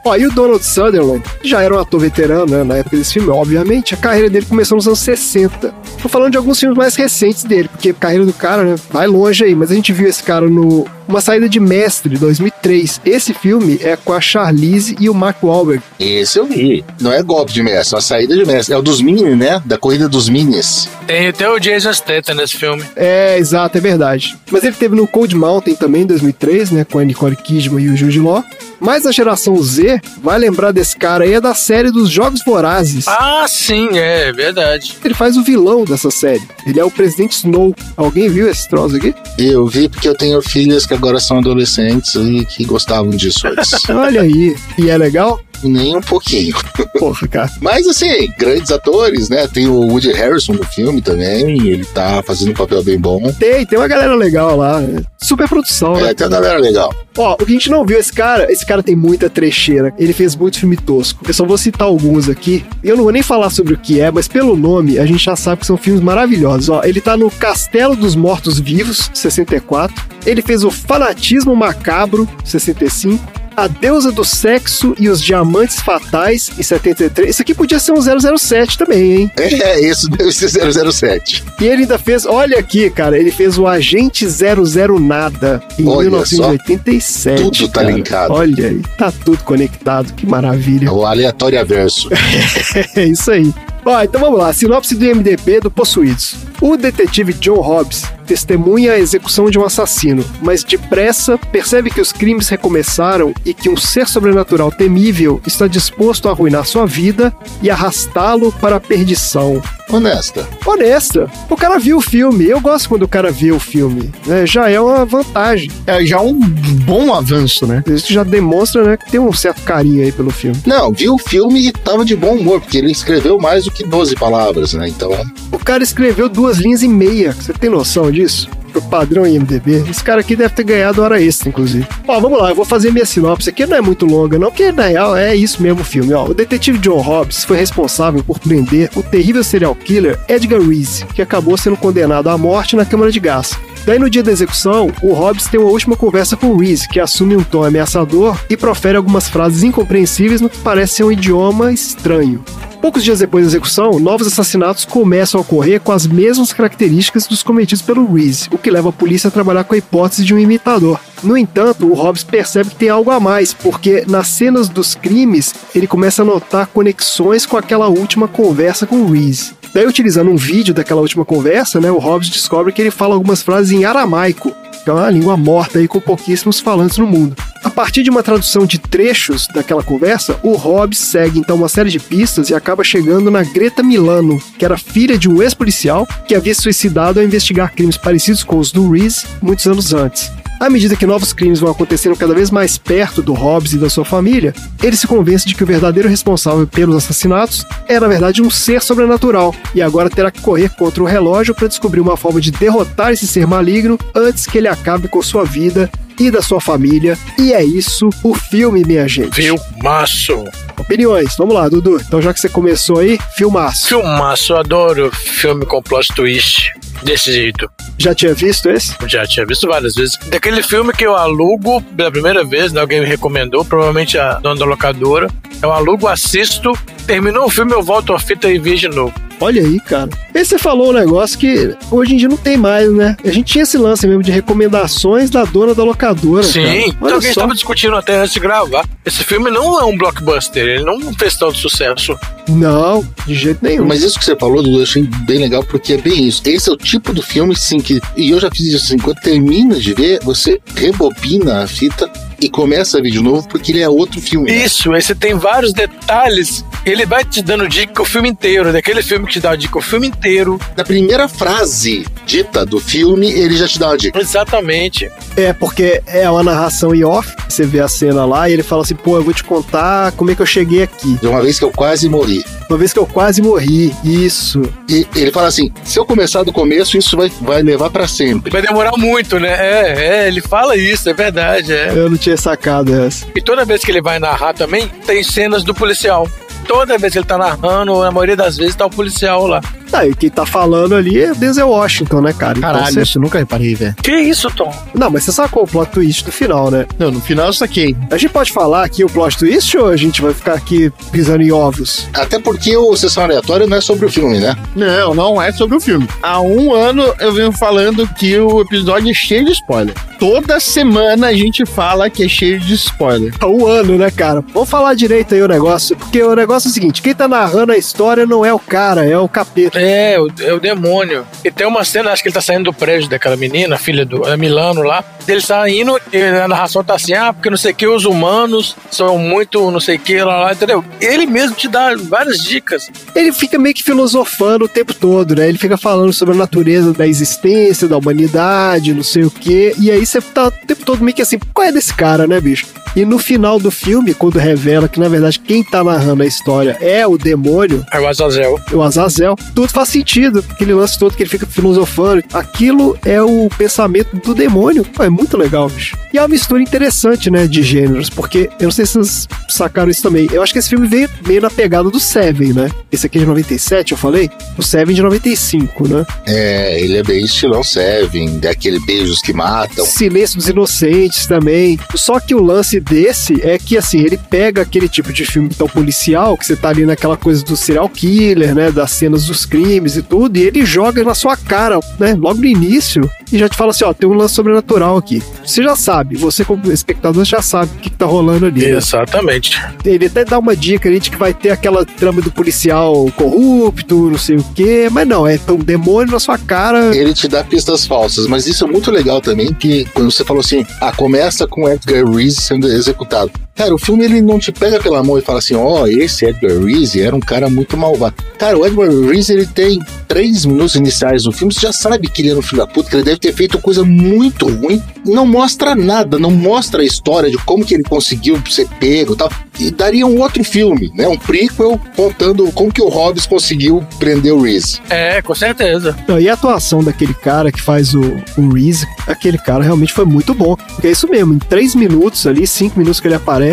Ó, e o Donald Sutherland já era um ator veterano, né, na época desse filme, obviamente. A carreira dele começou nos anos 60. Tô falando de alguns filmes mais recentes dele, porque a carreira do cara né, vai longe aí, mas a gente viu esse cara no Uma Saída de Mestre, 2003. Esse filme é com a Charlize e o Mark Wahlberg. Esse eu vi. Não é golpe de mestre, é uma saída de mestre. É o dos mini, né? Da corrida dos minis. Tem até o Jason Statham nesse filme. É, exato, é verdade. Mas ele teve no Cold Mountain também, em 2003, né, com a Nicole Kidman e o Jude Law. Mas a geração Z vai lembrar desse cara aí é da série dos Jogos Vorazes. Ah, sim, é verdade. Ele faz o vilão dessa série. Ele é o Presidente Snow. Alguém viu esse troço aqui? Eu vi porque eu tenho filhas que agora são adolescentes e que gostavam disso antes. Olha aí. E é legal? Nem um pouquinho. Porra, cara. Mas assim, grandes atores, né? Tem o Woody Harrison no filme também. Ele tá fazendo um papel bem bom. Tem, tem uma galera legal lá. Super produção, né? É, tem uma galera legal. Ó, o que a gente não viu, esse cara, esse cara tem muita trecheira. Ele fez muito filme tosco. Eu só vou citar alguns aqui. Eu não vou nem falar sobre o que é, mas pelo nome a gente já sabe que são filmes maravilhosos. Ó, ele tá no Castelo dos Mortos Vivos, 64. Ele fez o Fanatismo Macabro, 65. A Deusa do Sexo e os Diamantes Fatais, em 73. Isso aqui podia ser um 007 também, hein? É, esse deve ser 007. E ele ainda fez, olha aqui, cara, ele fez o Agente 00 Nada, em Olha 1987. Tudo tá cara. linkado. Olha aí, tá tudo conectado, que maravilha. O aleatório verso. É isso aí. Ó, então vamos lá. Sinopse do IMDB do Possuídos. O detetive John Hobbs testemunha a execução de um assassino, mas depressa percebe que os crimes recomeçaram e que um ser sobrenatural temível está disposto a arruinar sua vida e arrastá-lo para a perdição. Honesta. Honesta, o cara viu o filme. Eu gosto quando o cara vê o filme. né? Já é uma vantagem. É já um bom avanço, né? Isso já demonstra né, que tem um certo carinho aí pelo filme. Não, viu o filme e tava de bom humor, porque ele escreveu mais do que 12 palavras, né? Então, O cara escreveu duas linhas e meia. Você tem noção disso? Pro padrão IMDB. Esse cara aqui deve ter ganhado hora extra, inclusive. Ó, vamos lá, eu vou fazer minha sinopse aqui. Não é muito longa, não, porque na real é isso mesmo o filme. Ó, o detetive John Hobbs foi responsável por prender o terrível serial killer Edgar Reese, que acabou sendo condenado à morte na câmara de gás. Daí, no dia da execução, o Hobbs tem uma última conversa com o Reese, que assume um tom ameaçador e profere algumas frases incompreensíveis no que parece ser um idioma estranho. Poucos dias depois da execução, novos assassinatos começam a ocorrer com as mesmas características dos cometidos pelo Reese, o que leva a polícia a trabalhar com a hipótese de um imitador. No entanto, o Hobbs percebe que tem algo a mais, porque nas cenas dos crimes ele começa a notar conexões com aquela última conversa com o Reese. Daí, utilizando um vídeo daquela última conversa, né, o Hobbs descobre que ele fala algumas frases em aramaico, é uma língua morta aí com pouquíssimos falantes no mundo. A partir de uma tradução de trechos daquela conversa, o Hobbs segue então uma série de pistas e acaba chegando na Greta Milano, que era filha de um ex-policial que havia se suicidado ao investigar crimes parecidos com os do Reese muitos anos antes. À medida que novos crimes vão acontecendo cada vez mais perto do Hobbs e da sua família, ele se convence de que o verdadeiro responsável pelos assassinatos é, na verdade, um ser sobrenatural e agora terá que correr contra o relógio para descobrir uma forma de derrotar esse ser maligno antes que ele acabe com sua vida e da sua família. E é isso o filme, minha gente. Filmaço. Opiniões, vamos lá, Dudu. Então, já que você começou aí, filmaço. Filmaço, eu adoro filme com plot twist. Desse jeito. Já tinha visto esse? Já tinha visto várias vezes. Daquele filme que eu alugo pela primeira vez, né, alguém me recomendou, provavelmente a dona da locadora. Eu alugo, assisto, terminou o filme, eu volto a fita e vejo de novo. Olha aí, cara. E você falou um negócio que hoje em dia não tem mais, né? A gente tinha esse lance mesmo de recomendações da dona da locadora. Sim, cara. então Olha alguém só. estava discutindo até antes de gravar. Esse filme não é um blockbuster, ele não fez tanto sucesso. Não, de jeito nenhum. Mas isso que você falou, Dudu, eu achei bem legal, porque é bem isso. Esse é o tipo do filme, sim, que. E eu já fiz isso assim, quando termina de ver, você rebobina a fita e começa a ver de novo, porque ele é outro filme. né? Isso, aí você tem vários detalhes. Ele vai te dando dica o filme inteiro, daquele filme que te dá a dica o filme inteiro. Na primeira frase dita do filme, ele já te dá uma dica. Exatamente. É, porque é uma narração em off. Você vê a cena lá e ele fala assim: pô, eu vou te contar como é que eu cheguei aqui. De uma vez que eu quase morri. Uma vez que eu quase morri. Isso. E ele fala assim: se eu começar do começo, isso vai, vai levar pra sempre. Vai demorar muito, né? É, é, ele fala isso, é verdade, é. Eu não tinha sacado essa. E toda vez que ele vai narrar também, tem cenas do policial. Toda vez que ele tá narrando, na maioria das vezes tá o policial lá. Ah, e quem tá falando ali é Denzel Washington, né, cara? Então Caralho, você- isso eu nunca reparei, velho. Que isso, Tom? Não, mas você sacou o plot twist do final, né? Não, no final eu saquei. A gente pode falar aqui o plot twist ou a gente vai ficar aqui pisando em ovos? Até porque o Sessão Aleatória não é sobre o filme, né? Não, não é sobre o filme. Há um ano eu venho falando que o episódio é cheio de spoiler. Toda semana a gente fala que é cheio de spoiler. Há um ano, né, cara? Vamos falar direito aí o negócio, porque o negócio é o seguinte: quem tá narrando a história não é o cara, é o capeta. É, o, é o demônio. E tem uma cena, acho que ele tá saindo do prédio daquela menina, filha do é Milano lá. Ele tá indo e a narração tá assim, ah, porque não sei o que, os humanos são muito não sei o que, lá, lá, entendeu? Ele mesmo te dá várias dicas. Ele fica meio que filosofando o tempo todo, né? Ele fica falando sobre a natureza da existência, da humanidade, não sei o quê. E aí você tá o tempo todo meio que assim, qual é desse cara, né, bicho? E no final do filme, quando revela que na verdade quem tá narrando a história é o demônio, Aí o Azazel. o Azazel, tudo faz sentido. Aquele lance todo que ele fica filosofando. Aquilo é o pensamento do demônio. É muito legal, bicho. E é uma mistura interessante, né, de gêneros, porque eu não sei se vocês sacaram isso também. Eu acho que esse filme veio meio na pegada do Seven, né? esse aqui é de 97, eu falei? O Seven de 95, né? É, ele é bem estilão Seven, daquele beijos que matam. Silêncio dos Inocentes também. Só que o lance desse é que, assim, ele pega aquele tipo de filme tão policial, que você tá ali naquela coisa do serial killer, né? Das cenas dos crimes e tudo, e ele joga na sua cara, né? Logo no início, e já te fala assim: ó, tem um lance sobrenatural aqui. Você já sabe, você como espectador já sabe o que, que tá rolando ali. né? Exatamente. Ele até dá uma dica ali de que vai ter aquela trama do policial corrupto, não sei o quê, mas não, é um demônio na sua cara. Ele te dá pistas falsas, mas isso é muito legal também, que quando você falou assim, ah, começa com Edgar Reese sendo executado. Cara, o filme ele não te pega pela mão e fala assim, ó, oh, esse Edgar Reese era um cara muito malvado. Cara, o Edgar Reese, ele tem três minutos iniciais do filme, você já sabe que ele era um filho da puta, que ele deve ter feito coisa muito ruim. Não mostra nada, não mostra a história de como que ele conseguiu ser pego e tal. E daria um outro filme, né? Um prequel contando como que o Hobbs conseguiu prender o Reese. É, com certeza. Não, e a atuação daquele cara que faz o, o Reese, aquele cara realmente foi muito bom. Porque é isso mesmo, em três minutos ali, cinco minutos que ele aparece,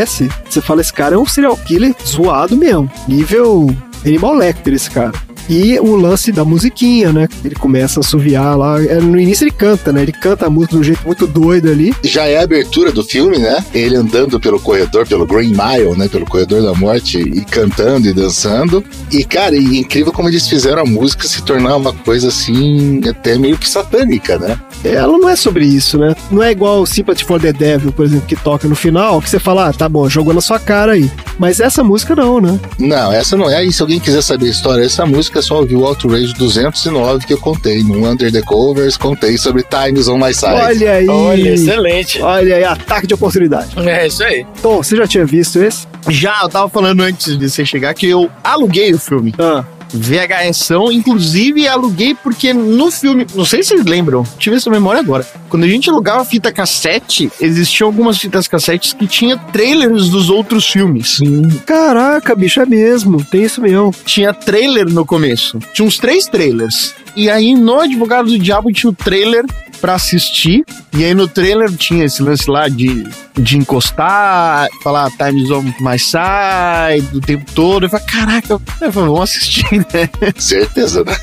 você fala, esse cara é um serial killer zoado mesmo. Nível Animal Lecter, esse cara. E o lance da musiquinha, né? Ele começa a assoviar lá. É, No início ele canta, né? Ele canta a música de um jeito muito doido ali. Já é a abertura do filme, né? Ele andando pelo corredor, pelo Green Mile, né? Pelo corredor da morte e cantando e dançando. E, cara, e incrível como eles fizeram a música se tornar uma coisa assim, até meio que satânica, né? Ela não é sobre isso, né? Não é igual o Sympathy for the Devil, por exemplo, que toca no final, que você fala, ah, tá bom, jogou na sua cara aí. Mas essa música não, né? Não, essa não é. E se alguém quiser saber a história dessa música, é só ouvir o Outrage 209 que eu contei. No Under the Covers, contei sobre Times on My Side. Olha aí. Olha, excelente. Olha aí, ataque de oportunidade. É isso aí. Tom, você já tinha visto esse? Já, eu tava falando antes de você chegar que eu aluguei o filme. Ah, VHSão, inclusive aluguei porque no filme, não sei se vocês lembram, tive essa memória agora. Quando a gente alugava fita cassete, existiam algumas fitas cassetes que tinha trailers dos outros filmes. caraca, bicho, é mesmo. Tem isso mesmo. Tinha trailer no começo. Tinha uns três trailers. E aí no Advogado do Diabo tinha o trailer pra assistir. E aí no trailer tinha esse lance lá de, de encostar, falar Times on my side o tempo todo. Eu falei, caraca, eu falei, vamos assistir, né? Certeza, né?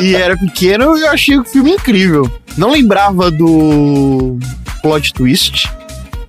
e era pequeno e eu achei o filme incrível. Não lembrava do plot twist.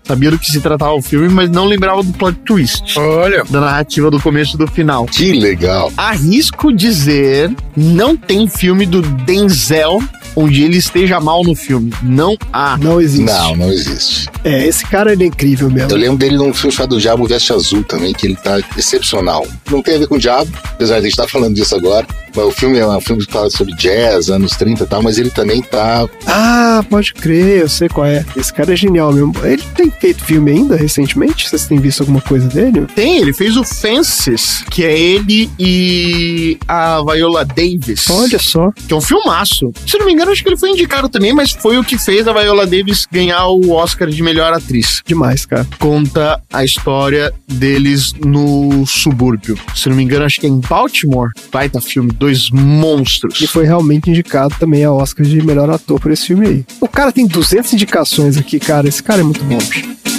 Sabia do que se tratava o filme, mas não lembrava do plot twist. Olha. Da narrativa do começo e do final. Que legal. Arrisco dizer, não tem filme do Denzel onde ele esteja mal no filme. Não há. Não existe. Não, não existe. É, esse cara ele é incrível mesmo. Eu lembro dele num filme chamado Diabo Veste Azul também, que ele tá excepcional. Não tem a ver com o diabo, apesar de a gente estar falando disso agora. Mas o filme é um filme que fala sobre jazz, anos 30 e tal, mas ele também tá. Ah, pode crer, eu sei qual é. Esse cara é genial mesmo. Ele tem feito filme ainda recentemente? Vocês têm visto alguma coisa dele? Tem, ele fez o Fences, que é ele e a Viola Davis. Olha só. Que é um filmaço. Se não me engano, acho que ele foi indicado também, mas foi o que fez a Viola Davis ganhar o Oscar de melhor atriz. Demais, cara. Conta a história deles no subúrbio. Se não me engano, acho que é em Baltimore. Baita filme, dois monstros. E foi realmente indicado também a Oscar de melhor ator por esse filme aí. O cara tem 200 indicações aqui, cara. Esse cara é muito bom, bicho.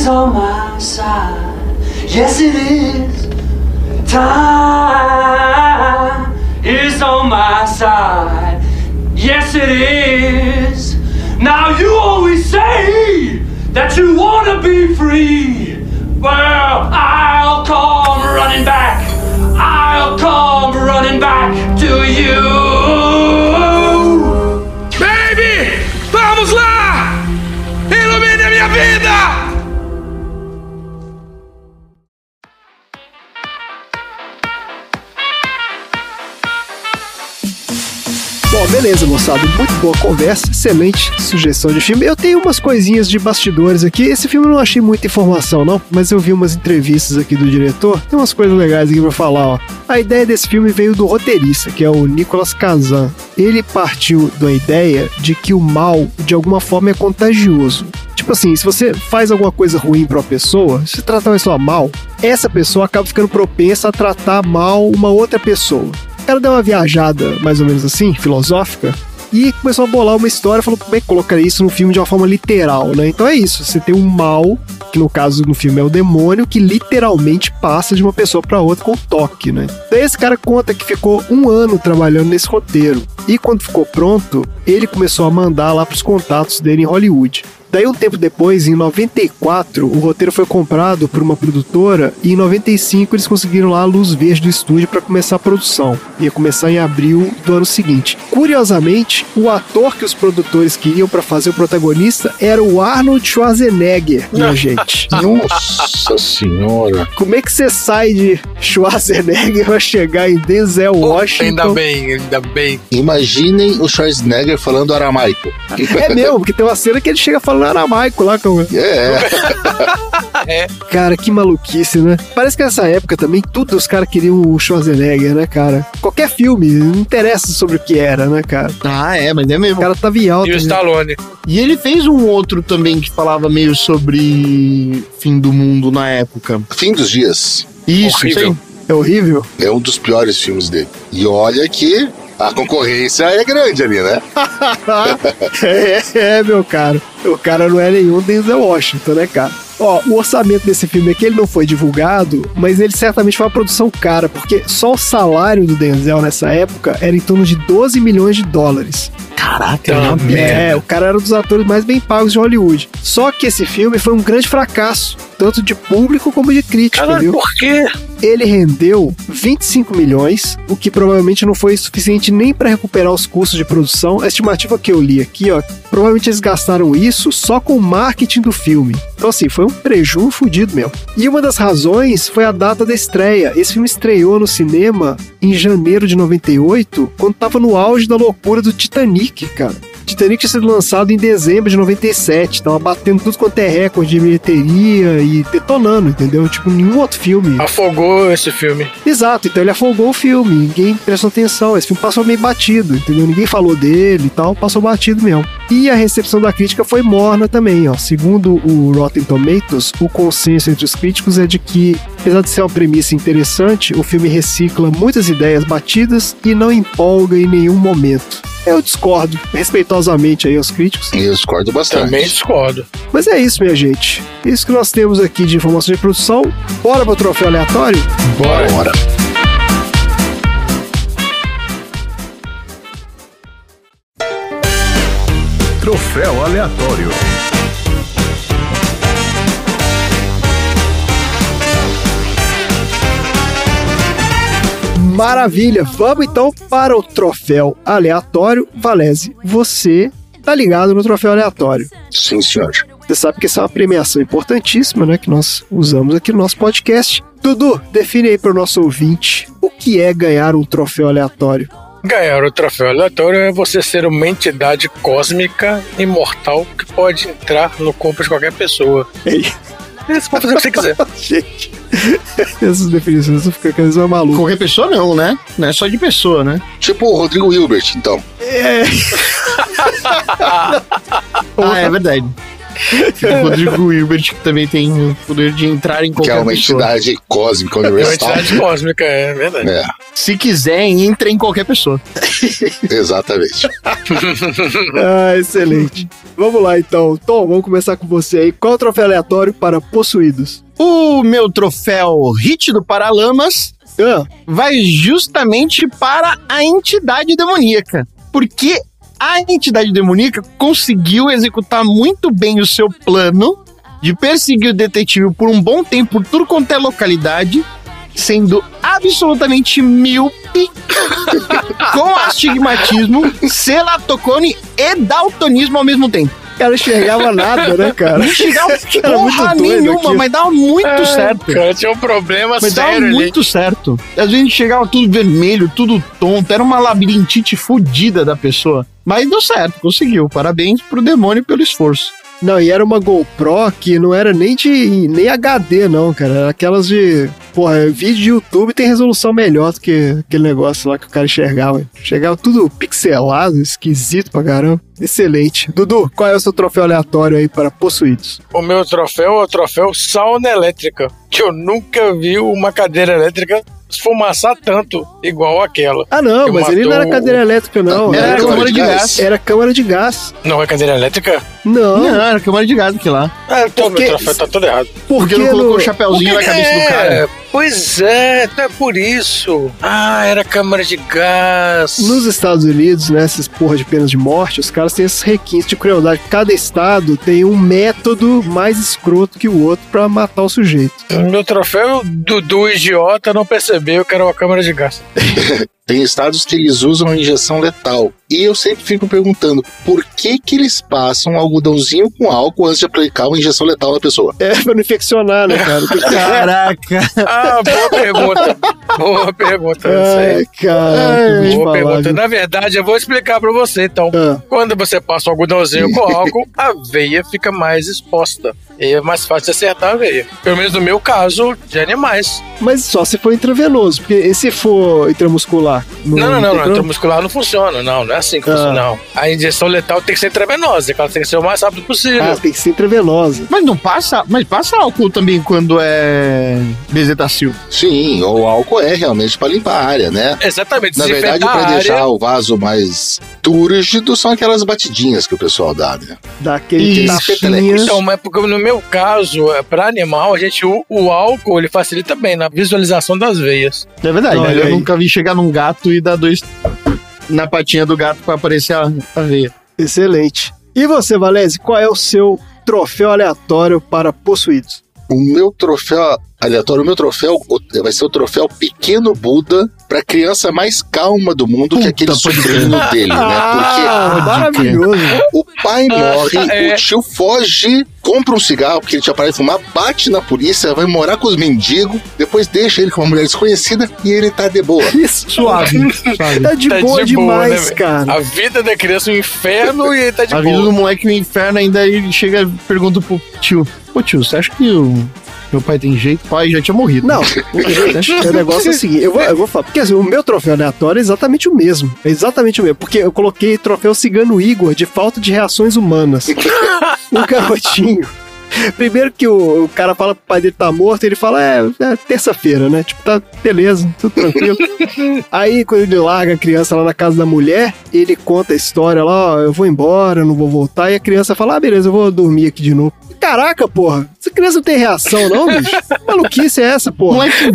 Is on my side. Yes, it is. Time is on my side. Yes, it is. Now, you always say that you want to be free. Well, I'll come running back. I'll come running back to you. Beleza, moçada. Muito boa conversa, excelente sugestão de filme. Eu tenho umas coisinhas de bastidores aqui. Esse filme eu não achei muita informação, não, mas eu vi umas entrevistas aqui do diretor. Tem umas coisas legais aqui pra falar, ó. A ideia desse filme veio do roteirista, que é o Nicolas Kazan. Ele partiu da ideia de que o mal, de alguma forma, é contagioso. Tipo assim, se você faz alguma coisa ruim pra uma pessoa, se tratar uma pessoa mal, essa pessoa acaba ficando propensa a tratar mal uma outra pessoa. Cara deu uma viajada, mais ou menos assim, filosófica, e começou a bolar uma história, falou como é que colocaria isso no filme de uma forma literal, né? Então é isso, você tem um mal, que no caso no filme é o demônio, que literalmente passa de uma pessoa para outra com toque, né? Daí esse cara conta que ficou um ano trabalhando nesse roteiro, e quando ficou pronto, ele começou a mandar lá pros contatos dele em Hollywood. Daí, um tempo depois, em 94, o roteiro foi comprado por uma produtora e em 95 eles conseguiram lá a luz verde do estúdio para começar a produção. Ia começar em abril do ano seguinte. Curiosamente, o ator que os produtores queriam para fazer o protagonista era o Arnold Schwarzenegger, minha gente. Nossa senhora. Como é que você sai de Schwarzenegger pra chegar em Denzel Washington? Ainda bem, ainda bem. Imaginem o Schwarzenegger falando aramaico. É mesmo, porque tem uma cena que ele chega falando aramaico lá com. É. Cara, que maluquice, né? Parece que nessa época também tudo os caras queriam o Schwarzenegger, né, cara? Qualquer filme, não interessa sobre o que era, né, cara? Ah, é, mas é mesmo. O cara tava em alta. E o né? Stallone. E ele fez um outro também que falava meio sobre fim do mundo na época. Fim dos dias. Isso, Horrível. isso aí. É horrível. É um dos piores filmes dele. E olha que a concorrência é grande ali, né? é, é, meu cara. O cara não é nenhum Denzel Washington, né, cara? Ó, o orçamento desse filme aqui ele não foi divulgado, mas ele certamente foi uma produção cara, porque só o salário do Denzel nessa época era em torno de 12 milhões de dólares. Caraca, Tá É, o cara era um dos atores mais bem pagos de Hollywood. Só que esse filme foi um grande fracasso, tanto de público como de crítica, Caralho, viu? por quê? Ele rendeu 25 milhões, o que provavelmente não foi suficiente nem para recuperar os custos de produção. A estimativa que eu li aqui, ó, provavelmente eles gastaram isso só com o marketing do filme. Então, assim, foi um preju fudido mesmo. E uma das razões foi a data da estreia. Esse filme estreou no cinema em janeiro de 98, quando tava no auge da loucura do Titanic, cara. Titanic tinha sido lançado em dezembro de 97, tava batendo tudo quanto é recorde de bilheteria e detonando, entendeu? Tipo, nenhum outro filme. Afogou esse filme. Exato, então ele afogou o filme, ninguém prestou atenção, esse filme passou meio batido, entendeu? Ninguém falou dele e tal, passou batido mesmo. E a recepção da crítica foi morna também, ó. Segundo o Rotten Tomatoes, o consenso entre os críticos é de que, apesar de ser uma premissa interessante, o filme recicla muitas ideias batidas e não empolga em nenhum momento. Eu discordo respeitosamente aí aos críticos. Eu discordo bastante. Também discordo. Mas é isso, minha gente. Isso que nós temos aqui de informação de produção. Bora pro troféu aleatório? Bora. Bora. Troféu aleatório. Maravilha! Vamos então para o troféu aleatório. Valese, você tá ligado no troféu aleatório. Sim, senhor. Você sabe que essa é uma premiação importantíssima, né? Que nós usamos aqui no nosso podcast. Dudu, define aí para o nosso ouvinte o que é ganhar um troféu aleatório. Ganhar o troféu aleatório é você ser uma entidade cósmica imortal que pode entrar no corpo de qualquer pessoa. Ei. Você pode fazer o que você quiser. Gente, essas definições eu fico cada vez mais maluco. Qualquer pessoa não, né? Não é só de pessoa, né? Tipo o Rodrigo Hilbert, então. É. Ah, é verdade. O Rodrigo Hilbert que também tem o poder de entrar em Que qualquer é uma pessoa. entidade cósmica É uma universal. entidade cósmica, é verdade. É, Se quiser, entra em qualquer pessoa. exatamente. Ah, excelente. Vamos lá então. Tom, vamos começar com você aí. Qual é o troféu aleatório para possuídos? O meu troféu Hit do Paralamas Ah, vai justamente para a entidade demoníaca. Porque a entidade demoníaca conseguiu executar muito bem o seu plano de perseguir o detetive por um bom tempo por tudo quanto é localidade, sendo absolutamente míope, com astigmatismo, celatocone e daltonismo ao mesmo tempo. O cara enxergava nada, né, cara? Não muito porra nenhuma, aquilo. mas dava muito O certo. cara tinha um problema Mas dava sério ali. muito certo. Às vezes chegava tudo vermelho, tudo tonto, era uma labirintite fodida da pessoa. Mas deu certo, conseguiu. Parabéns pro demônio pelo esforço. Não, e era uma GoPro que não era nem de nem HD, não, cara. Era aquelas de. Porra, vídeo de YouTube tem resolução melhor do que aquele negócio lá que o cara enxergava. Chegava tudo pixelado, esquisito pra caramba. Excelente. Dudu, qual é o seu troféu aleatório aí para possuídos? O meu troféu é o troféu sauna elétrica. Que eu nunca vi uma cadeira elétrica esfumaçar tanto igual aquela. Ah, não, mas ele não era cadeira elétrica, não. Era Era, câmara de gás. era câmara de gás. Não é cadeira elétrica? Não, Não, era câmara de gás aqui lá. Ah, então Porque- meu troféu tá todo errado. Porque não colocou o chapéuzinho na cabeça do cara. É, pois é, então é por isso. Ah, era câmara de gás. Nos Estados Unidos, né, essas porra de penas de morte, os caras têm esses requintes de crueldade. Cada estado tem um método mais escroto que o outro pra matar o sujeito. Meu troféu do, do idiota não percebeu que era uma câmara de gás. Tem estados que eles usam a injeção letal. E eu sempre fico perguntando por que que eles passam um algodãozinho com álcool antes de aplicar uma injeção letal na pessoa. É, pra não infeccionar, né, cara? Caraca. Ah, boa pergunta. boa pergunta. não sei. Ai, cara, Boa falar, pergunta. viu? Na verdade, eu vou explicar pra você, então. Ah. Quando você passa um algodãozinho com álcool, a veia fica mais exposta. E é mais fácil de acertar a veia. Pelo menos no meu caso, de animais. Mas só se for intravenoso, porque e se for intramuscular? Não, não, não. tem não. problema? Intramuscular não funciona. Não, não é assim que Ah. funciona, não. A injeção letal tem que ser intravenosa. Ela tem que ser o mais rápido possível. Ah, tem que ser intravenosa. Mas não passa. Mas passa álcool também quando é bezetacil. Sim, o álcool é realmente para limpar a área, né? Exatamente. Na verdade, para área. deixar o vaso mais túrgido, são aquelas batidinhas que o pessoal dá, né? Dá aquele Isso. tapinha. Então, mas porque no meu caso, é, para animal, a gente o, o álcool ele facilita bem na visualização das veias. É verdade, Olha né? Eu nunca vi chegar num gato e dar dois na patinha do gato pra aparecer a, a veia. Excelente. E você, Valese, qual é o seu troféu aleatório para possuídos? O meu troféu aleatório, o meu troféu vai ser o troféu Pequeno Buda pra criança mais calma do mundo, que é aquele Puta, sobrinho dele, né? Ah, maravilhoso. Porque o pai morre, É. o tio foge, compra um cigarro porque ele tinha parado de fumar, bate na polícia, vai morar com os mendigos, depois deixa ele com uma mulher desconhecida e ele tá de boa. Isso, Suave. suave. Tá de Tá boa de boa, demais, né, velho? cara. A vida da criança é um inferno e ele tá de A vida boa. do moleque no inferno, ainda ele chega e pergunta pro tio: Ô tio, você acha que o meu pai tem jeito? O pai já tinha morrido. Não, o negócio é o seguinte, eu vou, eu vou falar, porque assim, o meu troféu aleatório é exatamente o mesmo. É exatamente o mesmo, porque eu coloquei troféu cigano Igor de falta de reações humanas. um garotinho. Primeiro que o, o cara fala pro pai dele tá morto, ele fala, é, é terça-feira, né? Tipo, tá beleza, tudo tranquilo. Aí, quando ele larga a criança lá na casa da mulher, ele conta a história lá, ó, eu vou embora, eu não vou voltar, e a criança fala, ah, beleza, eu vou dormir aqui de novo. Caraca, porra, essa criança não tem reação, não, bicho? Que maluquice é essa, O porra? moleque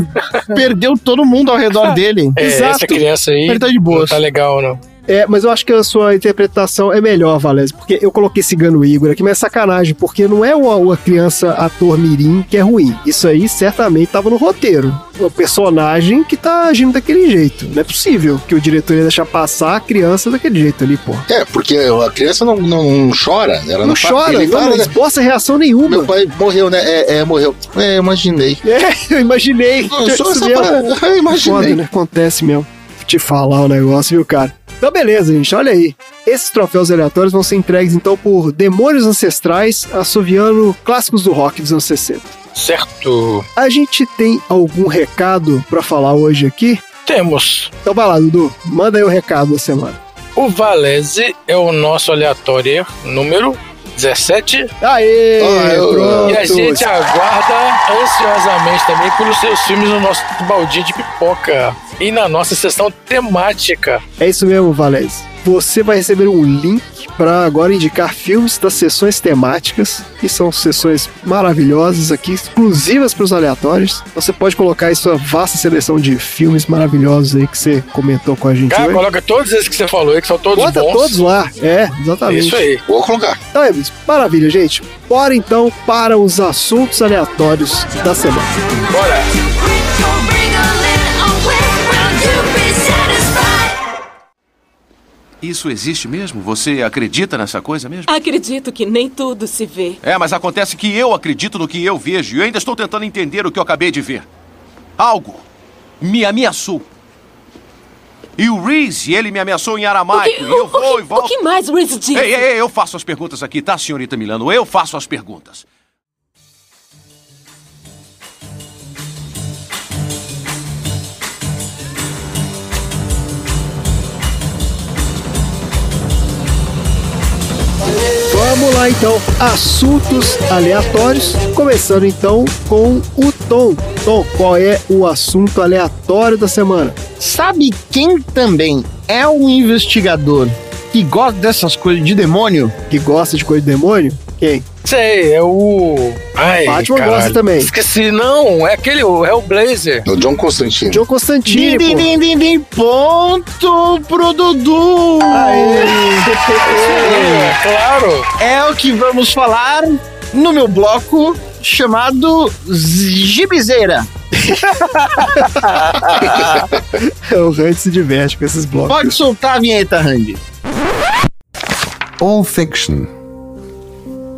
perdeu todo mundo ao redor dele. É, Exato. essa criança aí Ele tá de não boas. tá legal, não. É, mas eu acho que a sua interpretação é melhor, Valézio, porque eu coloquei Cigano Igor aqui, mas é sacanagem, porque não é uma, uma criança ator mirim que é ruim. Isso aí certamente tava no roteiro. O personagem que tá agindo daquele jeito. Não é possível que o diretor ia deixar passar a criança daquele jeito ali, pô. É, porque a criança não, não chora, ela não, Não chora, ele não, fala, não né? esboça reação nenhuma. Meu pai morreu, né? É, é, morreu. É, imaginei. É, eu imaginei. Eu mesmo. pra- Eu Foda, imaginei. né? Acontece mesmo. Te falar o negócio, viu, cara? Então, beleza, gente. Olha aí. Esses troféus aleatórios vão ser entregues, então, por Demônios Ancestrais, assoviando clássicos do rock dos anos 60. Certo. A gente tem algum recado pra falar hoje aqui? Temos. Então vai lá, Dudu. Manda aí o recado da semana. O Valese é o nosso aleatório número 17. Aê! Pronto. E a gente aguarda ansiosamente também pelos seus filmes no nosso baldinho de pipoca. E na nossa sessão temática. É isso mesmo, Valese. Você vai receber um link para agora indicar filmes das sessões temáticas, que são sessões maravilhosas aqui, exclusivas para os aleatórios. Você pode colocar aí sua vasta seleção de filmes maravilhosos aí que você comentou com a gente Cara, hoje. coloca todos esses que você falou aí, que são todos Bota bons. todos lá. É, exatamente. Isso aí. Vou colocar. Então é isso. Maravilha, gente. Bora então para os assuntos aleatórios da semana. Bora. Isso existe mesmo? Você acredita nessa coisa mesmo? Acredito que nem tudo se vê. É, mas acontece que eu acredito no que eu vejo e eu ainda estou tentando entender o que eu acabei de ver. Algo me ameaçou. E o Reese, ele me ameaçou em aramaico. e eu vou e O volto. que mais Reese disse? Ei, ei, eu faço as perguntas aqui, tá, senhorita Milano? Eu faço as perguntas. Vamos lá então, assuntos aleatórios, começando então com o Tom. Tom, qual é o assunto aleatório da semana? Sabe quem também é um investigador que gosta dessas coisas de demônio? Que gosta de coisa de demônio? Quem? Sei, é o. Ai, Batman caralho. gosta também. Esqueci, não, é aquele, o Hellblazer. O John Constantine. John Constantine, Din, din, din, din, ponto pro Dudu! É, claro. É o que vamos falar no meu bloco chamado Gibizeira. o Randy se diverte com esses blocos. Pode soltar a vinheta, Randy. All fiction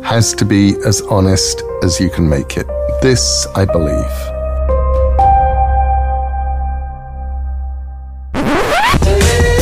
has to be as honest as you can make it. This I believe.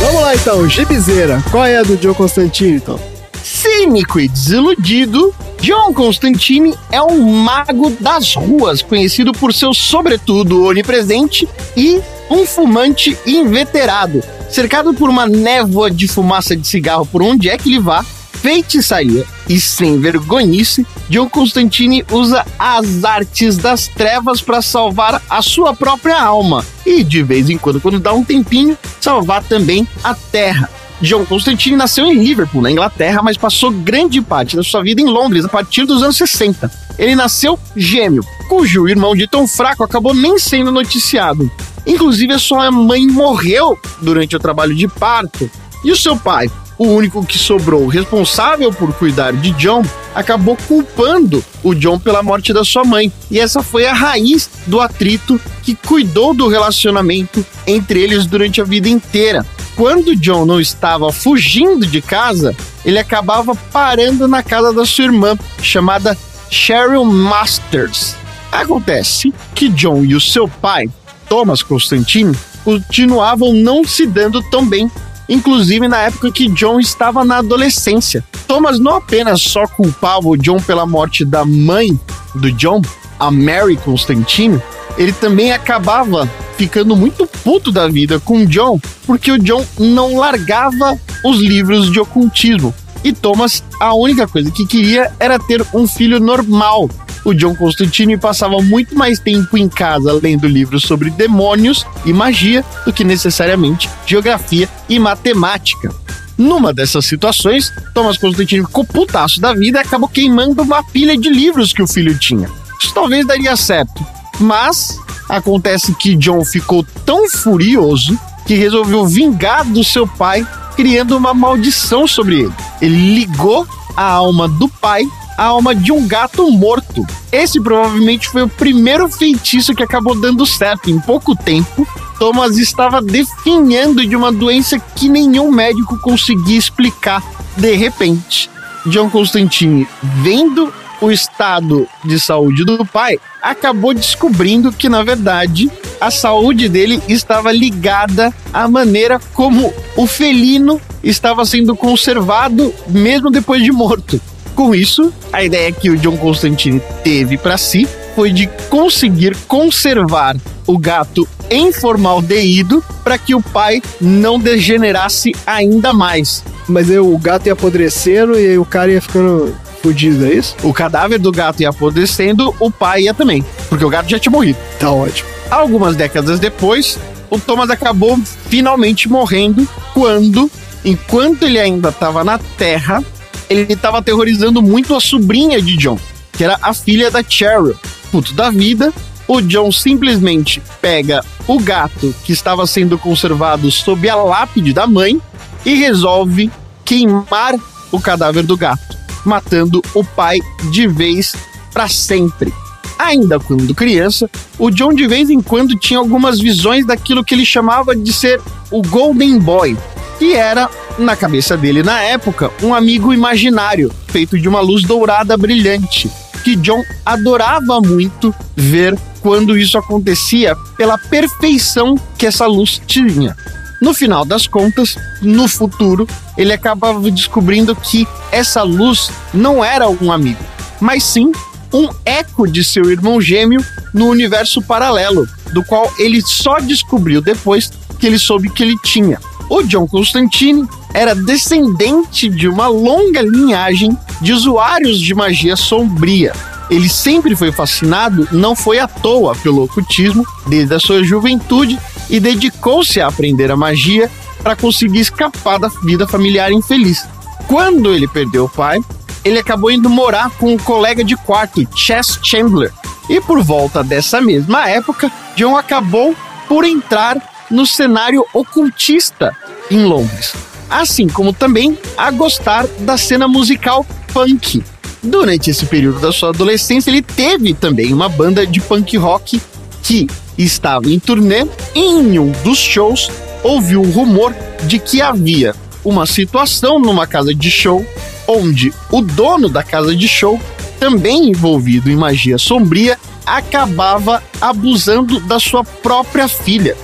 Vamos lá então, Gibizeira. Qual é a do John Constantine, então? Cínico e desiludido, John Constantine é um mago das ruas, conhecido por seu sobretudo onipresente e um fumante inveterado. Cercado por uma névoa de fumaça de cigarro por onde é que ele vá, feitiçaria e sem vergonhice, John Constantine usa as artes das trevas para salvar a sua própria alma e, de vez em quando, quando dá um tempinho, salvar também a Terra. John Constantine nasceu em Liverpool, na Inglaterra, mas passou grande parte da sua vida em Londres a partir dos anos 60. Ele nasceu gêmeo, cujo irmão de tão fraco acabou nem sendo noticiado. Inclusive, a sua mãe morreu durante o trabalho de parto. E o seu pai, o único que sobrou responsável por cuidar de John, acabou culpando o John pela morte da sua mãe. E essa foi a raiz do atrito que cuidou do relacionamento entre eles durante a vida inteira. Quando John não estava fugindo de casa, ele acabava parando na casa da sua irmã, chamada Cheryl Masters. Acontece que John e o seu pai, Thomas Constantine, continuavam não se dando tão bem inclusive na época que John estava na adolescência. Thomas não apenas só culpava o John pela morte da mãe do John, a Mary Constantine, ele também acabava ficando muito puto da vida com o John, porque o John não largava os livros de ocultismo. E Thomas, a única coisa que queria era ter um filho normal. O John Constantine passava muito mais tempo em casa lendo livros sobre demônios e magia do que necessariamente geografia e matemática. Numa dessas situações, Thomas Constantine ficou putaço da vida e acabou queimando uma pilha de livros que o filho tinha. Isso talvez daria certo, mas acontece que John ficou tão furioso que resolveu vingar do seu pai, criando uma maldição sobre ele. Ele ligou a alma do pai à alma de um gato morto. Esse provavelmente foi o primeiro feitiço que acabou dando certo. Em pouco tempo, Thomas estava definhando de uma doença que nenhum médico conseguia explicar. De repente, John Constantine, vendo o estado de saúde do pai, acabou descobrindo que, na verdade, a saúde dele estava ligada à maneira como o felino estava sendo conservado mesmo depois de morto. Com isso, a ideia que o John Constantine teve para si foi de conseguir conservar o gato em formaldeído para que o pai não degenerasse ainda mais. Mas aí o gato ia apodrecendo e aí o cara ia ficando fudido, é isso? O cadáver do gato ia apodrecendo, o pai ia também, porque o gato já tinha morrido. Tá ótimo. Algumas décadas depois, o Thomas acabou finalmente morrendo quando, enquanto ele ainda estava na Terra, ele estava aterrorizando muito a sobrinha de John, que era a filha da Cheryl. Puto da vida, o John simplesmente pega o gato que estava sendo conservado sob a lápide da mãe e resolve queimar o cadáver do gato, matando o pai de vez para sempre. Ainda quando criança, o John de vez em quando tinha algumas visões daquilo que ele chamava de ser o Golden Boy, que era, na cabeça dele na época, um amigo imaginário, feito de uma luz dourada brilhante, que John adorava muito ver quando isso acontecia pela perfeição que essa luz tinha. No final das contas, no futuro, ele acabava descobrindo que essa luz não era um amigo, mas sim um eco de seu irmão gêmeo no universo paralelo, do qual ele só descobriu depois que ele soube que ele tinha. O John Constantine era descendente de uma longa linhagem de usuários de magia sombria. Ele sempre foi fascinado, não foi à toa, pelo ocultismo desde a sua juventude e dedicou-se a aprender a magia para conseguir escapar da vida familiar infeliz. Quando ele perdeu o pai, ele acabou indo morar com um colega de quarto, Chess Chandler. E por volta dessa mesma época, John acabou por entrar no cenário ocultista em Londres, assim como também a gostar da cena musical punk. Durante esse período da sua adolescência, ele teve também uma banda de punk rock que estava em turnê e em um dos shows ouviu um rumor de que havia uma situação numa casa de show onde o dono da casa de show, também envolvido em magia sombria, acabava abusando da sua própria filha.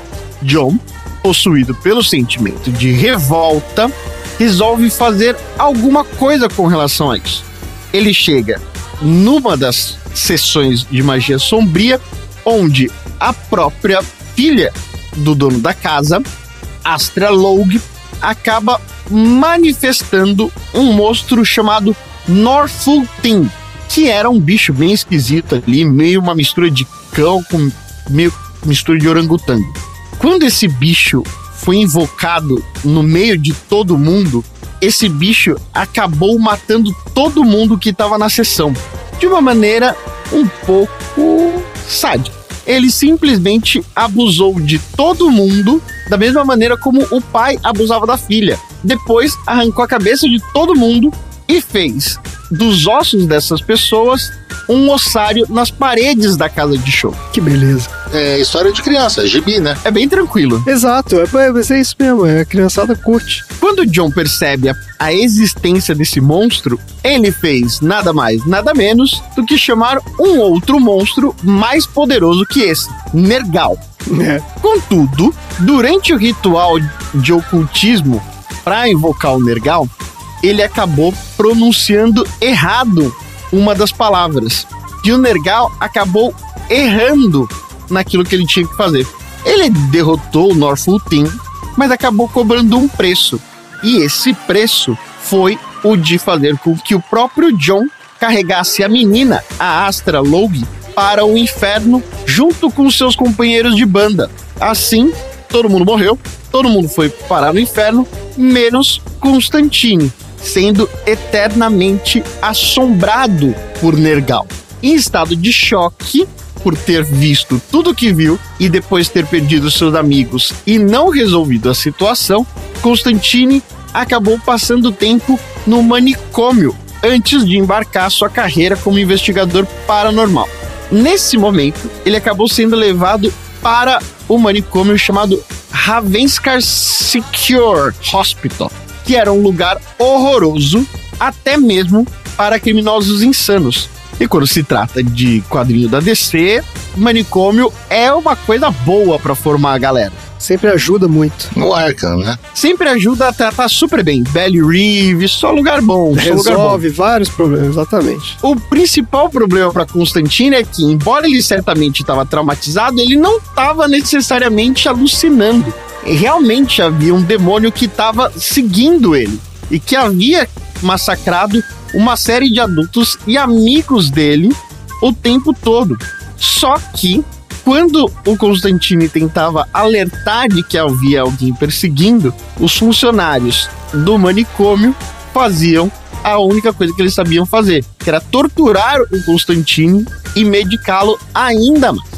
John, possuído pelo sentimento de revolta, resolve fazer alguma coisa com relação a isso. Ele chega numa das sessões de magia sombria, onde a própria filha do dono da casa, Astra Logue, acaba manifestando um monstro chamado Norfolk Thing, que era um bicho bem esquisito ali, meio uma mistura de cão com meio mistura de orangotango. Quando esse bicho foi invocado no meio de todo mundo, esse bicho acabou matando todo mundo que estava na sessão, de uma maneira um pouco sádica. Ele simplesmente abusou de todo mundo da mesma maneira como o pai abusava da filha. Depois arrancou a cabeça de todo mundo e fez dos ossos dessas pessoas um ossário nas paredes da casa de show. Que beleza. É história de criança, é gibi, né? É bem tranquilo. Exato, é, é, é isso mesmo, é, a criançada curte. Quando John percebe a, a existência desse monstro, ele fez nada mais, nada menos do que chamar um outro monstro mais poderoso que esse, Nergal. É. Contudo, durante o ritual de ocultismo para invocar o Nergal, ele acabou pronunciando errado uma das palavras. E o Nergal acabou errando naquilo que ele tinha que fazer. Ele derrotou o Norfolk Team, mas acabou cobrando um preço. E esse preço foi o de fazer com que o próprio John carregasse a menina, a Astra Logue, para o inferno junto com seus companheiros de banda. Assim, todo mundo morreu, todo mundo foi parar no inferno, menos Constantine, sendo eternamente assombrado por Nergal. Em estado de choque, por ter visto tudo que viu e depois ter perdido seus amigos e não resolvido a situação, Constantine acabou passando tempo no manicômio antes de embarcar sua carreira como investigador paranormal. Nesse momento, ele acabou sendo levado para o manicômio chamado Ravenskar Secure Hospital, que era um lugar horroroso até mesmo para criminosos insanos. E quando se trata de quadrinho da DC, manicômio é uma coisa boa para formar a galera. Sempre ajuda muito. No Arkham, né? Sempre ajuda a tratar super bem. Belly Reeve, só lugar bom. Só lugar bom. Resolve vários problemas, exatamente. O principal problema para Constantine é que, embora ele certamente estava traumatizado, ele não estava necessariamente alucinando. Realmente havia um demônio que estava seguindo ele e que havia massacrado uma série de adultos e amigos dele o tempo todo. Só que quando o Constantine tentava alertar de que havia alguém perseguindo, os funcionários do manicômio faziam a única coisa que eles sabiam fazer, que era torturar o Constantine e medicá-lo ainda mais.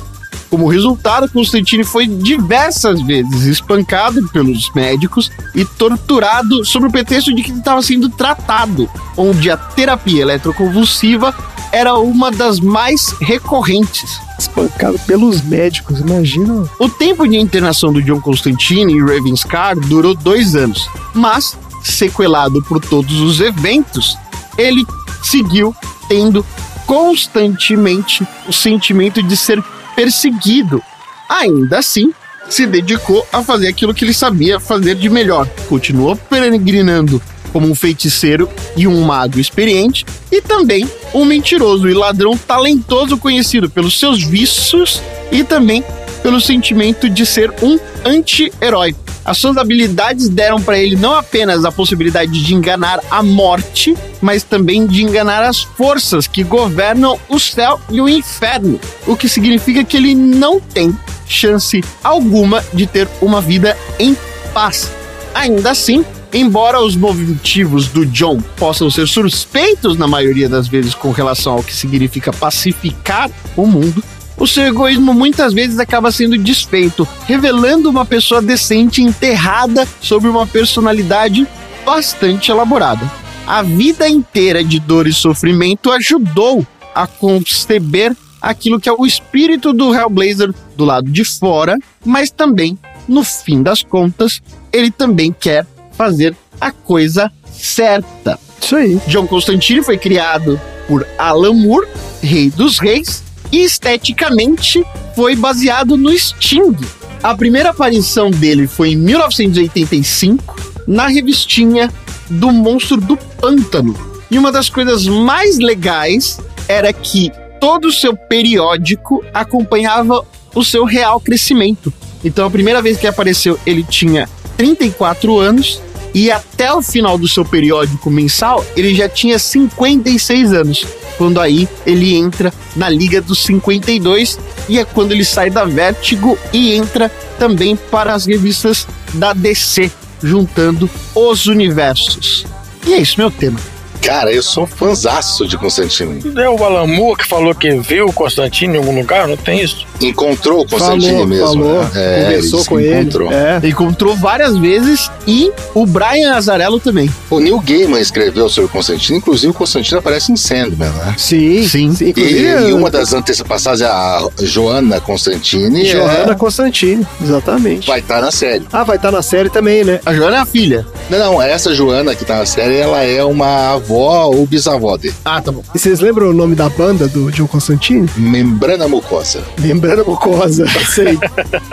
Como resultado, Constantine foi diversas vezes espancado pelos médicos e torturado sob o pretexto de que estava sendo tratado, onde a terapia eletroconvulsiva era uma das mais recorrentes. Espancado pelos médicos, imagina. O tempo de internação do John Constantine em Ravenscar durou dois anos, mas, sequelado por todos os eventos, ele seguiu tendo constantemente o sentimento de ser perseguido. Ainda assim, se dedicou a fazer aquilo que ele sabia fazer de melhor. Continuou peregrinando como um feiticeiro e um mago experiente, e também um mentiroso e ladrão talentoso conhecido pelos seus vícios e também pelo sentimento de ser um anti-herói. As suas habilidades deram para ele não apenas a possibilidade de enganar a morte, mas também de enganar as forças que governam o céu e o inferno, o que significa que ele não tem chance alguma de ter uma vida em paz. Ainda assim, embora os motivos do John possam ser suspeitos na maioria das vezes com relação ao que significa pacificar o mundo, o seu egoísmo muitas vezes acaba sendo desfeito, revelando uma pessoa decente enterrada sob uma personalidade bastante elaborada. A vida inteira de dor e sofrimento ajudou a conceber aquilo que é o espírito do Hellblazer do lado de fora, mas também, no fim das contas, ele também quer fazer a coisa certa. Isso aí. John Constantine foi criado por Alan Moore, rei dos reis, esteticamente foi baseado no Sting. A primeira aparição dele foi em 1985, na revistinha do Monstro do Pântano. E uma das coisas mais legais era que todo o seu periódico acompanhava o seu real crescimento. Então a primeira vez que apareceu, ele tinha 34 anos e até o final do seu periódico mensal, ele já tinha 56 anos. Quando aí ele entra na Liga dos 52 e é quando ele sai da Vertigo e entra também para as revistas da DC, juntando os universos. E é isso meu tema. Cara, eu sou fãzaço de Constantine. É o Alan Moore que falou que viu o Constantino em algum lugar, não tem isso? Encontrou o Constantine Falou, mesmo. falou. né? É, Conversou com ele. encontrou. É. Encontrou várias vezes e o Brian Azarello também. O Neil Gaiman escreveu sobre o Constantino, inclusive o Constantino aparece em Sandman, né? Sim, sim. E, e uma das antepassadas é a Joana Constantine. Johanna é, Constantine, exatamente. vai estar na série. Ah, vai estar na série também, né? A Joana é a filha. Não, não, essa Joana que tá na série, ela é uma avó ou bisavó dele. Ah, tá bom. E vocês lembram o nome da banda do John Constantine? Membrana mucosa. Membrana mucosa, sei.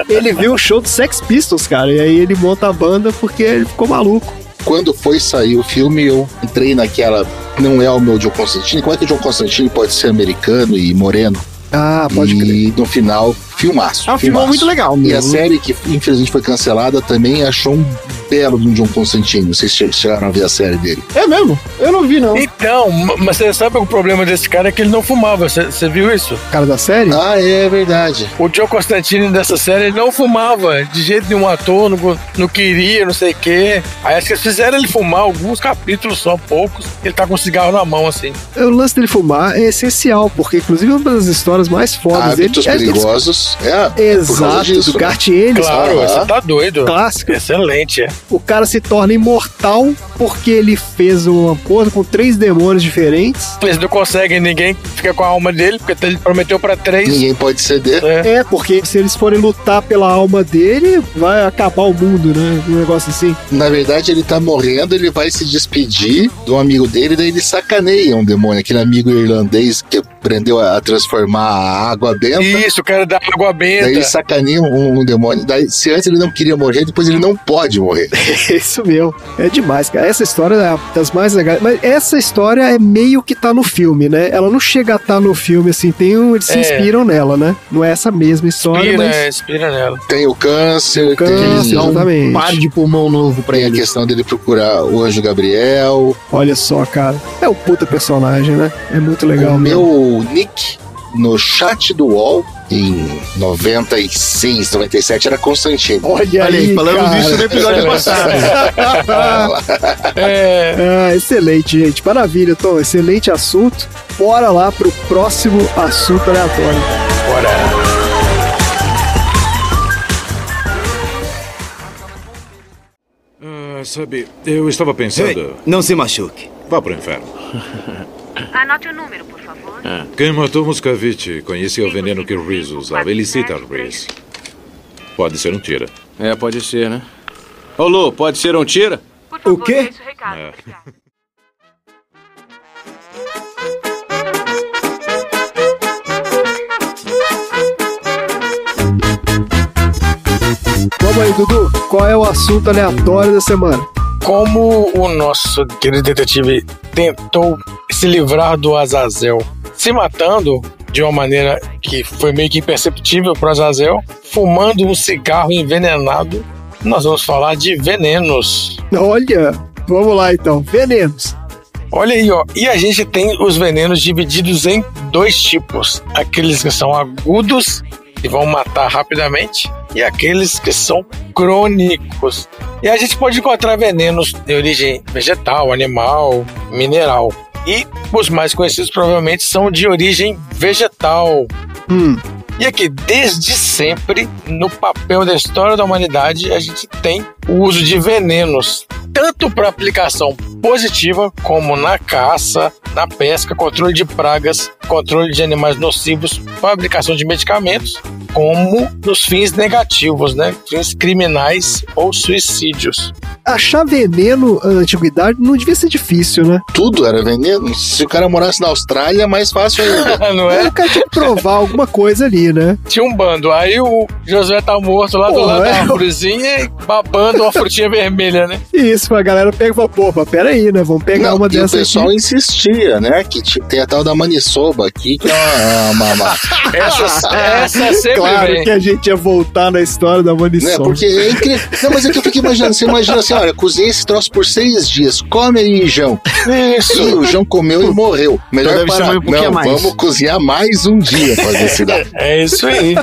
ele viu o show do Sex Pistols, cara, e aí ele monta a banda porque ele ficou maluco. Quando foi sair o filme, eu entrei naquela. Não é o meu John Constantine. Como é que o John Constantine pode ser americano e moreno? Ah, pode e crer. no final, filmaço. É um filmaço. muito legal E a mesmo. série que infelizmente foi cancelada também achou um belo de um John Constantine. Vocês che- chegaram a ver a série dele. É mesmo? Eu não vi, não. Então, ma- mas você sabe que o problema desse cara é que ele não fumava. Você viu isso? Cara da série? Ah, é verdade. O Joe Constantine dessa série ele não fumava. De jeito nenhum ator, não, não queria, não sei o quê. Aí acho que eles fizeram ele fumar alguns capítulos só, poucos. Ele tá com um cigarro na mão, assim. O lance dele fumar é essencial, porque inclusive uma das histórias mais fodas dele Hábitos é perigosos. É, por causa Exato, disso, do né? Ennis. Claro, Aham. você tá doido. Clássico. Excelente, é. O cara se torna imortal porque ele fez um acordo com três demônios diferentes. Eles não conseguem, ninguém fica com a alma dele, porque ele prometeu pra três. Ninguém pode ceder. É. É, porque se eles forem lutar pela alma dele, vai acabar o mundo, né? Um negócio assim. Na verdade, ele tá morrendo, ele vai se despedir de um amigo dele, daí ele sacaneia um demônio, aquele amigo irlandês que aprendeu a transformar a água benta. Isso, o cara da água benta. Daí ele sacaneia um, um demônio. Daí, se antes ele não queria morrer, depois ele não pode morrer. Isso mesmo. É demais, cara. Essa história é das mais legais. Mas essa história é meio que tá no filme, né? Ela não chega a estar no filme, assim. Tem um, eles se É. inspiram nela, né? Não é essa mesma história, Inspira, mas. inspira nela. Tem o câncer, Câncer, tem, exatamente. Um par de pulmão novo pra tem a questão dele procurar o anjo Gabriel. Olha só, cara. É um puta personagem, né? É muito legal o mesmo. meu nick no chat do UOL em 96, 97 era Constantino. Olha, Olha aí, aí, falamos cara. disso no episódio passado. É. Ah, excelente, gente. Maravilha, Tom. Excelente assunto. Bora lá pro próximo assunto aleatório. Bora. Ah, sabe, eu estava pensando. Não se machuque. Vá pro inferno. Anote o número, por favor. Quem matou Muscavite conhecia o veneno que Reese usava. Ele cita Reese. Pode ser um tira. É, pode ser, né? Ô, Lu, pode ser um tira? O quê? É. Vamos aí, Dudu. Qual é o assunto aleatório da semana? Como o nosso querido detetive tentou se livrar do Azazel, se matando de uma maneira que foi meio que imperceptível para Azazel, fumando um cigarro envenenado nós vamos falar de venenos. Olha, vamos lá então. Venenos. Olha aí, ó. E a gente tem os venenos divididos em dois tipos: aqueles que são agudos e vão matar rapidamente, e aqueles que são crônicos. E a gente pode encontrar venenos de origem vegetal, animal, mineral. E os mais conhecidos provavelmente são de origem vegetal. Hum. E aqui, desde sempre, no papel da história da humanidade, a gente tem o uso de venenos, tanto para aplicação positiva, como na caça, na pesca, controle de pragas, controle de animais nocivos, fabricação de medicamentos, como nos fins negativos, né? Fins criminais ou suicídios. Achar veneno na antiguidade não devia ser difícil, né? Tudo era veneno. Se o cara morasse na Austrália, é mais fácil ainda. Não é? O cara tinha que provar alguma coisa ali, né? Tinha um bando. Aí o Josué tá morto lá do Pô, lado é. da árvorezinha e babando uma frutinha vermelha, né? Isso, a galera pega e fala, mas peraí, né? Vamos pegar Não, uma e o dessas pessoal aqui. insistia, né? Que tem a tal da maniçoba aqui, que é uma. uma, uma- Essa, essa sempre Claro vem. que a gente ia voltar na história da né? munição. Porque é incrível. Não, mas é que eu fico imaginando. Você imagina assim: olha, cozinhei esse troço por seis dias. Come aí, João. Isso. E o João comeu e morreu. Melhor Então parar. um Não, mais. vamos cozinhar mais um dia pra ver se dá. É isso aí.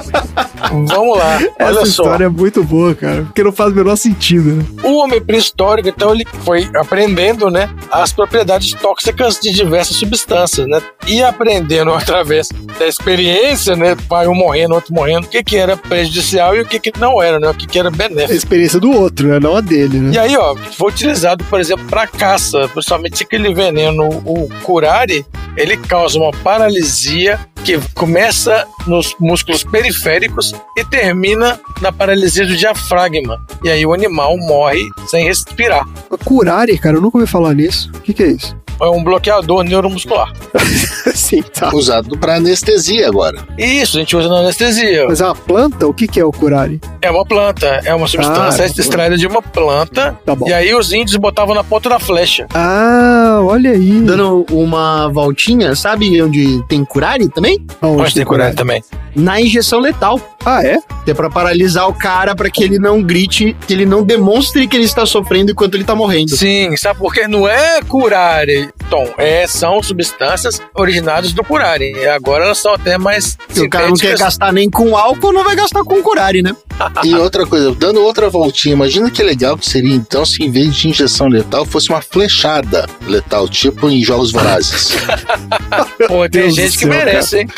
Vamos lá. Essa Olha só. história é muito boa, cara. Porque não faz o menor sentido, né? O homem pré-histórico, então, ele foi aprendendo, né, as propriedades tóxicas de diversas substâncias, né? E aprendendo através da experiência, né, vai um morrendo, outro morrendo, o que que era prejudicial e o que que não era, né? O que que era A benéfico. experiência do outro, né? Não a dele, né? E aí, ó, foi utilizado, por exemplo, para caça, principalmente aquele veneno, o curare, ele causa uma paralisia que começa nos músculos periféricos e termina na paralisia do diafragma. E aí o animal morre sem respirar. Curare, cara, eu nunca ouvi falar nisso. O que, que é isso? É um bloqueador neuromuscular. Sim, tá. Usado pra anestesia agora. Isso, a gente usa na anestesia. Mas é uma planta? O que, que é o curare? É uma planta, é uma substância Ah, é uma extraída de uma planta. Tá bom. E aí os índios botavam na ponta da flecha. Ah, olha aí. Dando uma voltinha, sabe onde tem curare também? Aonde Pode ter curare também. Na injeção letal. Ah, é? É pra paralisar o cara pra que ele não grite, que ele não demonstre que ele está sofrendo enquanto ele tá morrendo. Sim, sabe por quê? Não é curare, Tom. É, são substâncias originadas do curare. E agora elas são até mais Se o cara não quer gastar nem com álcool, não vai gastar com curare, né? E outra coisa, dando outra voltinha, imagina que legal que seria então se em vez de injeção letal fosse uma flechada letal, tipo em Jogos Vorazes. Pô, tem Deus gente que céu, merece, hein?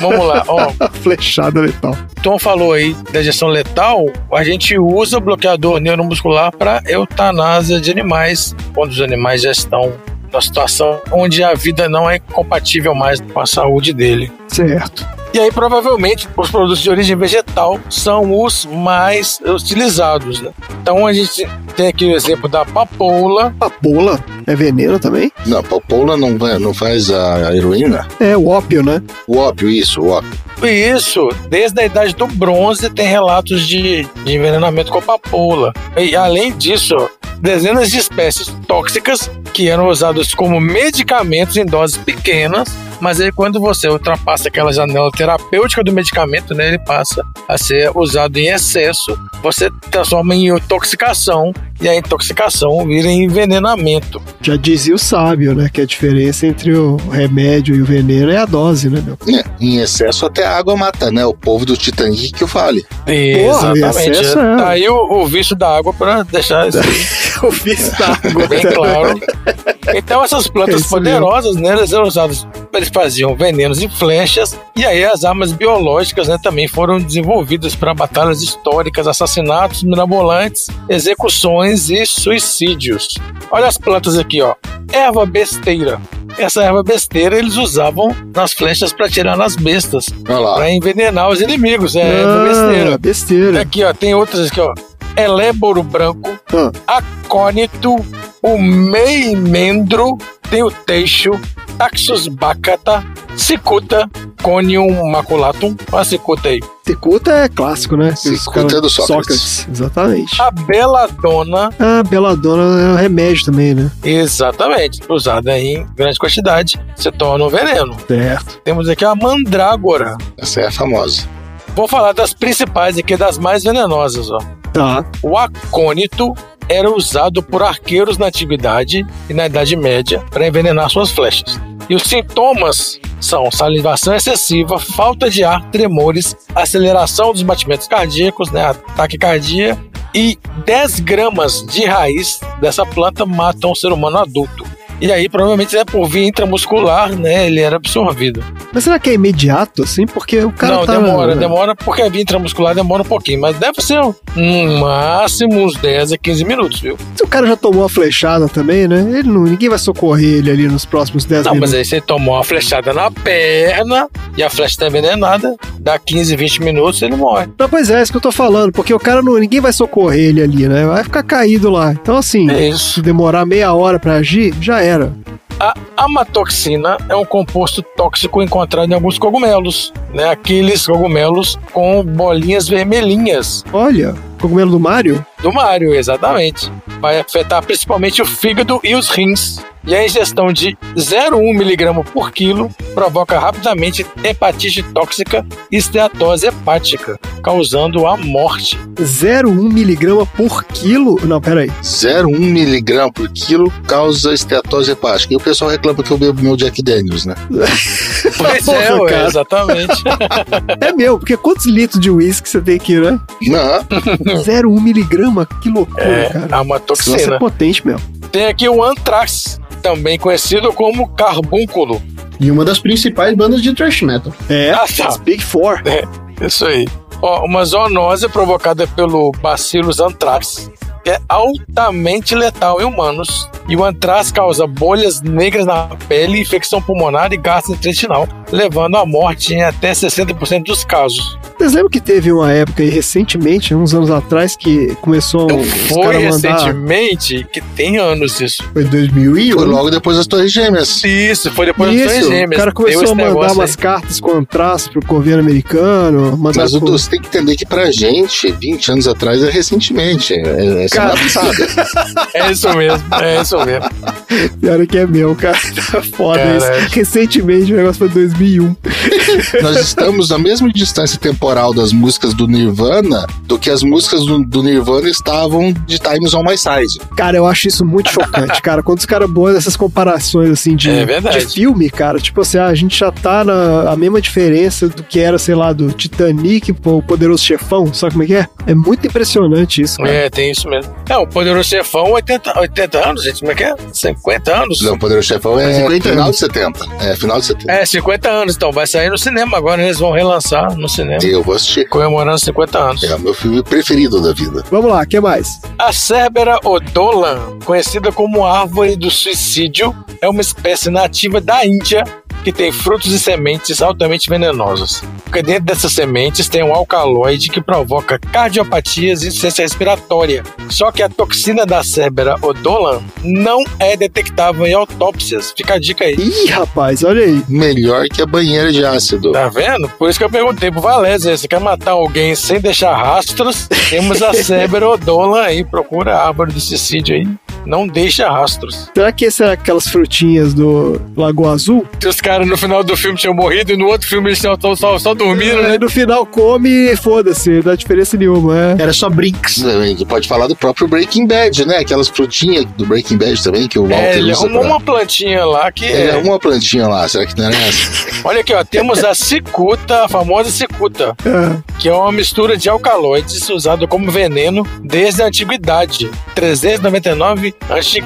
Vamos lá, ó. Flechada letal. Tom falou aí da injeção letal, a gente usa o bloqueador neuromuscular para eutanásia de animais, quando os animais já estão numa situação onde a vida não é compatível mais com a saúde dele. Certo. E aí, provavelmente, os produtos de origem vegetal são os mais utilizados, né? Então, a gente tem aqui o exemplo da papoula. Papoula é veneno também? Não, a papoula não, não faz a heroína? É, o ópio, né? O ópio, isso, o ópio. Isso, desde a idade do bronze tem relatos de, de envenenamento com papoula. E além disso, dezenas de espécies tóxicas que eram usadas como medicamentos em doses pequenas, mas aí quando você ultrapassa aquela janela terapêutica do medicamento, né, ele passa a ser usado em excesso, você transforma em intoxicação e a intoxicação vira envenenamento. Já dizia o sábio, né? Que a diferença entre o remédio e o veneno é a dose, né, meu? É, em excesso até a água mata, né? O povo do Titanic que eu fale. Exatamente. excesso é- Tá aí o, o vício da água para deixar isso o vício da água. bem claro. Então essas É plantas mesmo. poderosas, né, elas eram usadas, eles faziam venenos e flechas, e aí as armas biológicas, né, também foram desenvolvidas para batalhas históricas, assassinatos mirabolantes, execuções e suicídios. Olha as plantas aqui, ó. Erva besteira. Essa erva besteira eles usavam nas flechas para tirar nas bestas, para envenenar os inimigos. É erva Ah, besteira. besteira. Aqui, ó, tem outras aqui, ó. Eléboro branco, Ah. acônito, o meimendro, tem o teixo, taxus bacata, cicuta, conium maculatum. Olha a cicuta aí. Cicuta é clássico, né? Cicuta é do Sócrates. Exatamente. A beladona, A beladona é um remédio também, né? exatamente, usada em grande quantidade, se torna um veneno. Certo. Temos aqui a mandrágora. Essa é a famosa. Vou falar das principais aqui, das mais venenosas, ó. Tá. O acônito era usado por arqueiros na antiguidade e na Idade Média para envenenar suas flechas. E os sintomas são salivação excessiva, falta de ar, tremores, aceleração dos batimentos cardíacos, né, ataque cardíaco e 10 gramas de raiz dessa planta matam o ser humano adulto. E aí, provavelmente, é por via intramuscular, né? Ele era absorvido. Mas será que é imediato, assim? Porque o cara Não, tá... demora, demora, porque a via intramuscular demora um pouquinho, mas deve ser um máximo uns 10 a 15 minutos, viu? Se o cara já tomou a flechada também, né? Ele não, ninguém vai socorrer ele ali nos próximos 10 Não, mas minutos. aí você tomou uma flechada na perna e a flecha tá envenenada, dá 15, 20 minutos ele morre. Não, pois é, é isso que eu tô falando, porque o cara não. Ninguém vai socorrer ele ali, né? Vai ficar caído lá. Então, assim, se demorar meia hora pra agir, já era. A amatoxina é um composto tóxico encontrado em alguns cogumelos, né? Aqueles cogumelos com bolinhas vermelhinhas. Olha, cogumelo do Mario? Do Mario, exatamente. Vai afetar principalmente o fígado e os rins. E a ingestão de 0,1 miligrama por quilo provoca rapidamente hepatite tóxica e esteatose hepática, causando a morte. 0,1 miligrama por quilo? Não, peraí. 0,1 miligrama por quilo causa esteatose hepática. E o pessoal reclama que eu bebo meu Jack Daniels, né? Pois é, ué, cara. exatamente. É meu, porque quantos litros de uísque você tem aqui, né? Não. 0,1 miligrama? Que loucura, É, cara. a amatoxina. Nossa, é potente, meu. Tem aqui o antrax, também conhecido como carbúnculo. E uma das principais bandas de thrash metal. É, Ah, tá. as Big Four. É, isso aí. Ó, uma zoonose provocada pelo Bacillus anthrax, é altamente letal em humanos. E o antrax causa bolhas negras na pele, infecção pulmonar e gastrointestinal, levando à morte em até 60% dos casos. Vocês lembram que teve uma época aí, recentemente, uns anos atrás, que começou os Foi caras mandar... recentemente, que tem anos isso. Foi 2001? Foi logo depois das Torres Gêmeas. Isso, foi depois das Torres Isso, Gêmeas. o cara começou a mandar umas aí. cartas com antraz pro governo americano. Mandar Mas pro- você tem que entender que pra gente, 20 anos atrás, é recentemente. É, é semana Cara. É isso mesmo, é isso mesmo. Pior que é meu, cara. Tá foda isso. Recentemente o negócio foi 2001. Nós estamos na mesma distância temporal das músicas do Nirvana do que as músicas do, do Nirvana estavam de Times on My Side. Cara, eu acho isso muito chocante, cara. Quando os caras boam essas comparações, assim, de, É de filme, cara, tipo assim, ah, a gente já tá na a mesma diferença do que era, sei lá, do Titanic pro Poderoso Chefão, sabe como é que é? É muito impressionante isso, cara. É, tem isso mesmo. É, o Poderoso Chefão, 80, 80 anos, gente, como é que é? 50 anos? Não, o Poderoso Chefão é 50 final anos. de 70. É, final de 70. É, 50 anos, então vai sair no cinema agora, eles vão relançar no cinema, Eu vou assistir. comemorando 50 anos. É o meu filme preferido da vida. Vamos lá, o que mais? A Cerbera odolan, conhecida como árvore do suicídio, é uma espécie nativa da Índia que tem frutos e sementes altamente venenosas. Porque dentro dessas sementes tem um alcaloide que provoca cardiopatias e insuficiência respiratória. Só que a toxina da Cerbera odolan não é detectável em autópsias. Fica a dica aí. Ih, rapaz, olha aí. Melhor que a banheira de ácido. Tá vendo? Por isso que eu perguntei pro Valézia, você quer matar alguém sem deixar rastros? Temos a Cerbera odolan aí, procura a árvore do suicídio aí. Não deixa rastros. Será que esse é aquelas frutinhas do Lagoa Azul? Os caras no final do filme tinham morrido e no outro filme eles estão só, só, só dormindo, né? Aí no final come e foda-se, não dá diferença nenhuma, é. Era só Brinks. Gente pode falar do próprio Breaking Bad, né? Aquelas frutinhas do Breaking Bad também, que o Walter É, ele usa arrumou pra... uma plantinha lá que Ele é. arrumou uma plantinha lá, será que não era essa? Olha aqui, ó, temos a cicuta, a famosa cicuta, É. que é uma mistura de alcaloides usada como veneno desde a antiguidade, 399 a.C.,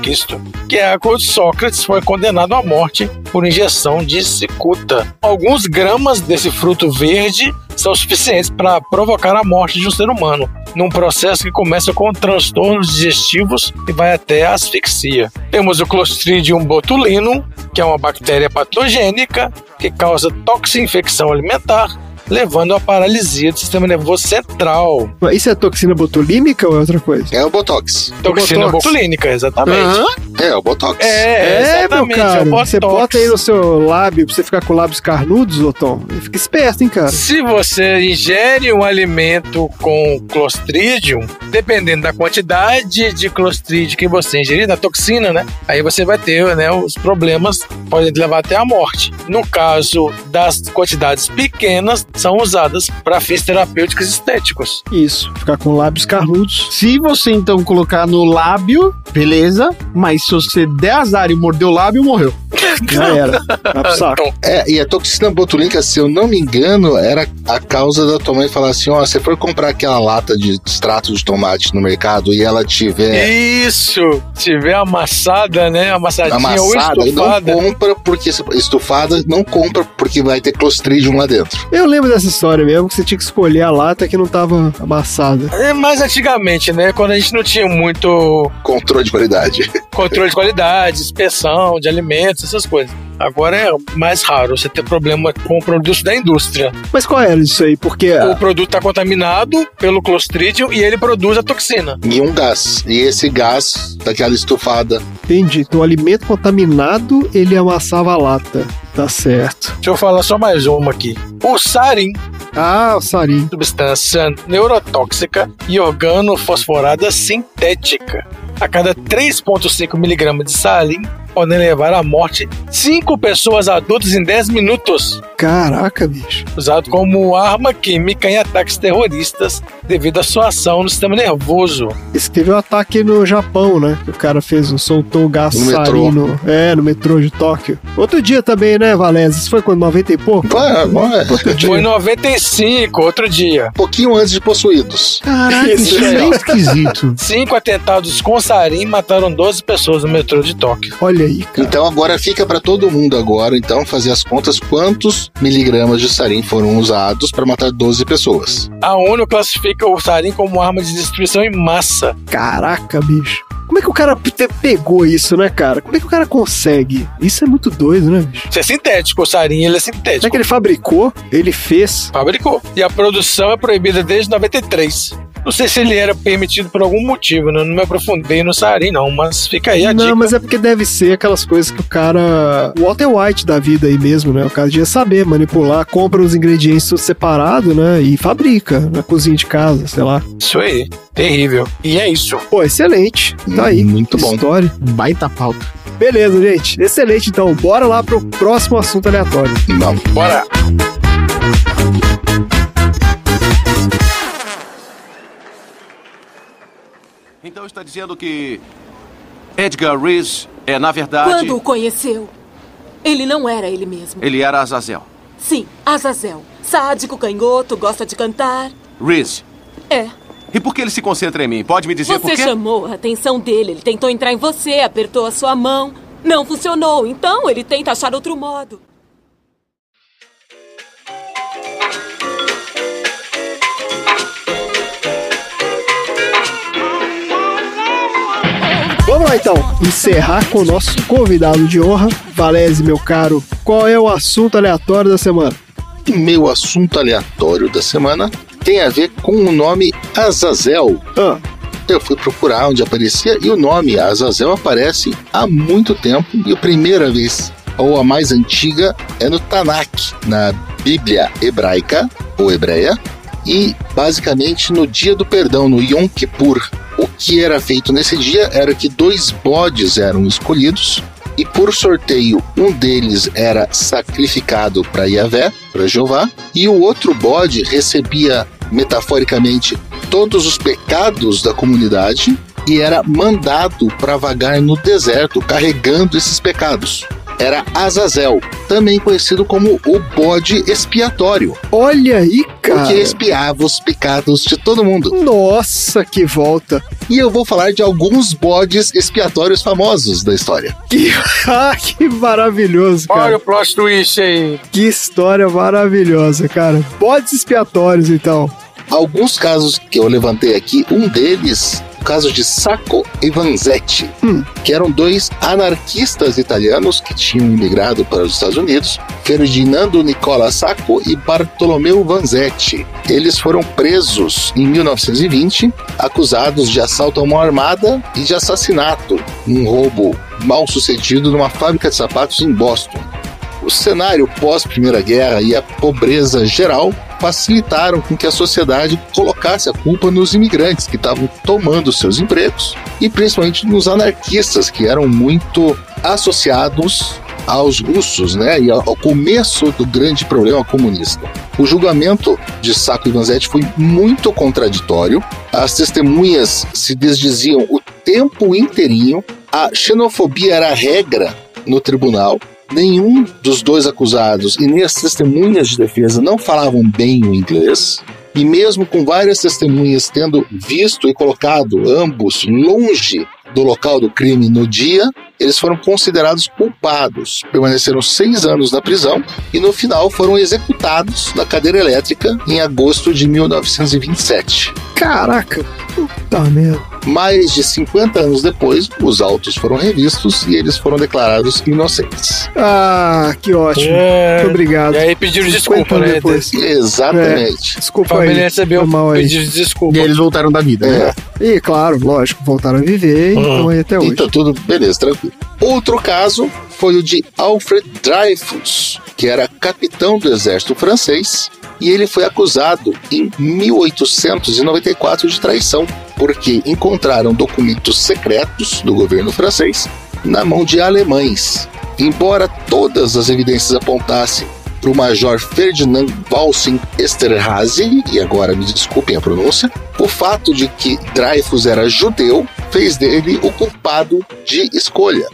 que é a qual Sócrates foi condenado à morte por injeção de cicuta. Alguns gramas desse fruto verde são suficientes para provocar a morte de um ser humano, num processo que começa com transtornos digestivos e vai até a asfixia. Temos o Clostridium botulinum, que é uma bactéria patogênica que causa toxinfecção alimentar, levando à paralisia do sistema nervoso central. Mas Isso é toxina botulímica ou é outra coisa? É o Botox. Toxina Botox. botulínica, exatamente. Aham. É, o Botox. É, É, meu exatamente, cara. é o Botox. Você bota aí no seu lábio pra você ficar com lábios carnudos, ô Tom. Fica esperto, hein, cara. Se você ingere um alimento com Clostridium, dependendo da quantidade de clostridio que você ingerir, da toxina, né? Aí você vai ter né, os problemas, podem levar até a morte. No caso das quantidades pequenas, são usadas para fins terapêuticos estéticos. Isso, ficar com lábios carnudos. Se você então colocar no lábio, beleza. Mas se você der azar e morder o lábio, morreu. Já era. Vai pro saco. É, e a toxina botulínica, se eu não me engano, era a causa da tua mãe falar assim: ó, você for comprar aquela lata de extrato de tomate no mercado e ela tiver Isso! Tiver amassada, né? Amassadinha ou amassada, não estufada. compra porque estufada, não compra porque vai ter clostridium lá dentro. Eu lembro dessa história mesmo, que você tinha que escolher a lata que não tava amassada. É mais antigamente, né? Quando a gente não tinha muito Controle de qualidade. controle de qualidade, inspeção de alimentos, essas coisas. Agora é mais raro você ter problema com produtos da indústria. Mas qual era isso aí? Porque O produto está contaminado pelo Clostridium e ele produz a toxina. E um gás. E esse gás daquela estufada. Entendi. Então, o alimento contaminado, ele amassava a lata. Tá certo. Deixa eu falar só mais uma aqui. O sarin, Ah, o sarin. substância neurotóxica e organofosforada sintética. A cada 3,5 miligramas de sarin podem levar à morte 5 pessoas adultas em 10 minutos. Caraca, bicho. Usado como arma química em ataques terroristas devido à sua ação no sistema nervoso. Esse teve um ataque no Japão, né? O cara fez, um- soltou o gás No sarin metrô. no, é, no metrô de Tóquio. Outro dia também, né, Valézia? Isso foi quando? 90 e pouco? Vai, vai. Outro dia. Foi em 95, outro dia. Um pouquinho antes de possuídos. Caraca, Isso isso é esquisito. Cinco atentados com sarin mataram 12 pessoas no metrô de Tóquio. Olha aí, cara. Então agora fica pra todo mundo agora, então, fazer as contas quantos miligramas de sarin foram usados pra matar 12 pessoas. A ONU classifica o sarin como arma de destruição em massa. Caraca, bicho. Como é que o cara pe- pegou isso, né, cara? Como é que o cara consegue? Isso é muito doido, né, bicho? Isso é sintético, o sarin ele é Será sintético. que ele fabricou? Ele fez? Fabricou. E a produção é proibida desde 93. Não sei se ele era permitido por algum motivo, né? Não me aprofundei no sarin, não, mas fica aí a Não, dica. mas é porque deve ser aquelas coisas que o cara. O Walter White da vida aí mesmo, né? O cara devia saber manipular, compra os ingredientes separado, né? E fabrica na cozinha de casa, sei lá. Isso aí. Terrível. E é isso. Pô, excelente. Tá aí. Muito bom. História. Baita pauta. Beleza, gente. Excelente, então. Bora lá pro próximo assunto aleatório. Vamos. Bora. Então está dizendo que Edgar Reese é, na verdade, Quando o conheceu, ele não era ele mesmo. ele era Azazel. Sim, Azazel. Sádico, canhoto, gosta de cantar. Reese. É. E por que ele se concentra em mim? Pode me dizer por Você quê? chamou a atenção dele, ele tentou entrar em você, apertou a sua mão. Não funcionou, então ele tenta achar outro modo. Vamos lá então, encerrar com o nosso convidado de honra, Valese, meu caro. Qual é o assunto aleatório da semana? Meu assunto aleatório da semana tem a ver com o nome Azazel. Ah, Eu fui procurar onde aparecia e o nome Azazel aparece há muito tempo e a primeira vez, ou a mais antiga, é no Tanakh, na Bíblia hebraica ou hebreia, e basicamente no dia do perdão, no Yom Kippur. O que era feito nesse dia era que dois bodes eram escolhidos e por sorteio um deles era sacrificado para Yahvé, para Jeová, e o outro bode recebia metaforicamente todos os pecados da comunidade e era mandado para vagar no deserto carregando esses pecados. Era Azazel, também conhecido como o bode expiatório, olha aí, cara. porque espiava os pecados de todo mundo. Nossa, que volta. E eu vou falar de alguns bodes expiatórios famosos da história. Que, ah, que maravilhoso, cara. Olha o plot twist aí. Que história maravilhosa, cara. Bodes expiatórios, então. Alguns casos que eu levantei aqui, um deles, caso de Sacco e Vanzetti, que eram dois anarquistas italianos que tinham imigrado para os Estados Unidos, Ferdinando Nicola Sacco e Bartolomeu Vanzetti. Eles foram presos em 1920, acusados de assalto a mão armada e de assassinato, um roubo mal sucedido numa fábrica de sapatos em Boston. O cenário pós-Primeira Guerra e a pobreza geral facilitaram com que a sociedade colocasse a culpa nos imigrantes que estavam tomando seus empregos e principalmente nos anarquistas que eram muito associados aos russos, né, e ao começo do grande problema comunista. O julgamento de Sacco e Vanzetti foi muito contraditório. As testemunhas se desdiziam o tempo inteirinho. A xenofobia era regra no tribunal. Nenhum dos dois acusados e nem as testemunhas de defesa não falavam bem o inglês. E mesmo com várias testemunhas tendo visto e colocado ambos longe do local do crime no dia, eles foram considerados culpados. Permaneceram seis anos na prisão e no final foram executados na cadeira elétrica em agosto de 1927. Caraca, puta merda. Mais de 50 anos depois, os autos foram revistos e eles foram declarados inocentes. Ah, que ótimo. É, Muito obrigado. E aí pediram 50 desculpa, né? depois. Exatamente. É, desculpa A família aí. recebeu mal aí. pedido de desculpa. E eles voltaram da vida, né? E claro, lógico, voltaram a viver e estão aí até hoje. Então tudo beleza, tranquilo. Outro caso foi o de Alfred Dreyfus, que era capitão do exército francês, e ele foi acusado em 1894 de traição, porque encontraram documentos secretos do governo francês na mão de alemães. Embora todas as evidências apontassem para o major Ferdinand Walsing Esterhazy, e agora me desculpem a pronúncia, o fato de que Dreyfus era judeu fez dele o culpado de escolha.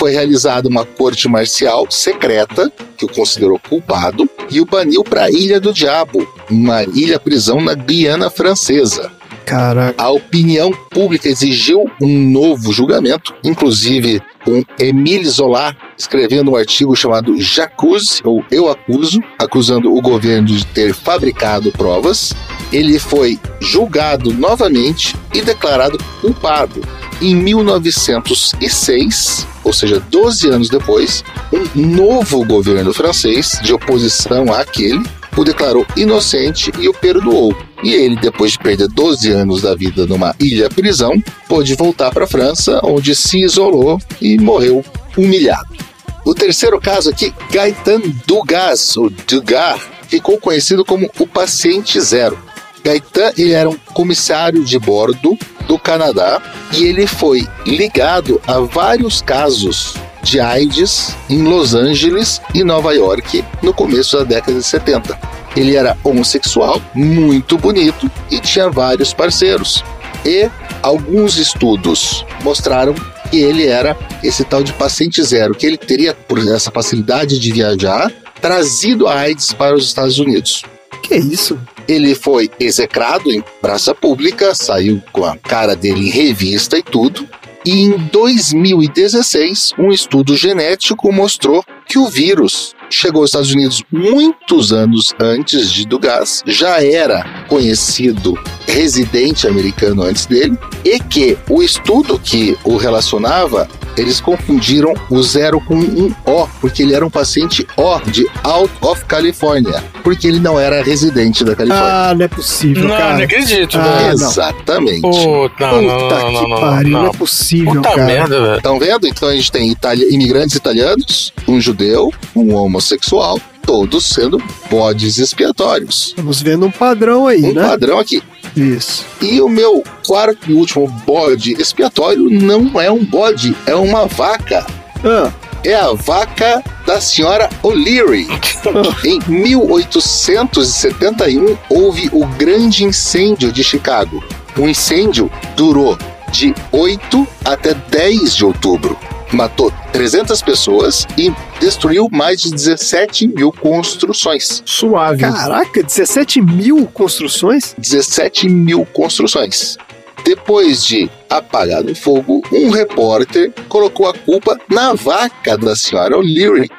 Foi realizada uma corte marcial secreta, que o considerou culpado, e o baniu para a Ilha do Diabo, uma ilha-prisão na Guiana Francesa. Caraca. A opinião pública exigiu um novo julgamento, inclusive com Émile Zola escrevendo um artigo chamado J'accuse, ou Eu Acuso, acusando o governo de ter fabricado provas. Ele foi julgado novamente e declarado culpado. Em 1906, ou seja, 12 anos depois, um novo governo francês, de oposição àquele, o declarou inocente e o perdoou. E ele, depois de perder 12 anos da vida numa ilha-prisão, pôde voltar para a França, onde se isolou e morreu humilhado. O terceiro caso aqui, Gaetan Dugas, ou Dugas, ficou conhecido como o paciente zero. Gaetan ele era um comissário de bordo do Canadá e ele foi ligado a vários casos de AIDS em Los Angeles e Nova York no começo da década de 70. Ele era homossexual, muito bonito e tinha vários parceiros. E alguns estudos mostraram que ele era esse tal de paciente zero, que ele teria, por essa facilidade de viajar, trazido a AIDS para os Estados Unidos. Que isso? Ele foi execrado em praça pública, saiu com a cara dele em revista e tudo. E em 2016, um estudo genético mostrou que o vírus chegou aos Estados Unidos muitos anos antes de Dugas, já era conhecido residente americano antes dele, e que o estudo que o relacionava, eles confundiram o zero com um O, porque ele era um paciente O de Out of California, porque ele não era residente da Califórnia. Ah, não é possível, Não, cara. não acredito, ah, velho. não. Exatamente. Puta, não, Puta não, não, que não, pariu, não, não. é possível, Puta cara. merda, velho. Estão vendo? Então a gente tem itali- imigrantes italianos, um judeu, um homossexual, todos sendo bodes expiatórios. Estamos vendo um padrão aí, Um né? padrão aqui. Isso. E o meu quarto e último bode expiatório não é um bode, é uma vaca. Ah, É a vaca da senhora O'Leary. em 1871 houve o grande incêndio de Chicago. O incêndio durou de 8 até 10 de outubro. Matou 300 pessoas e destruiu mais de 17 mil construções. Suave. caraca, 17 mil construções? 17 mil construções. Depois de apagar o fogo, um repórter colocou a culpa na vaca da senhora O'Leary.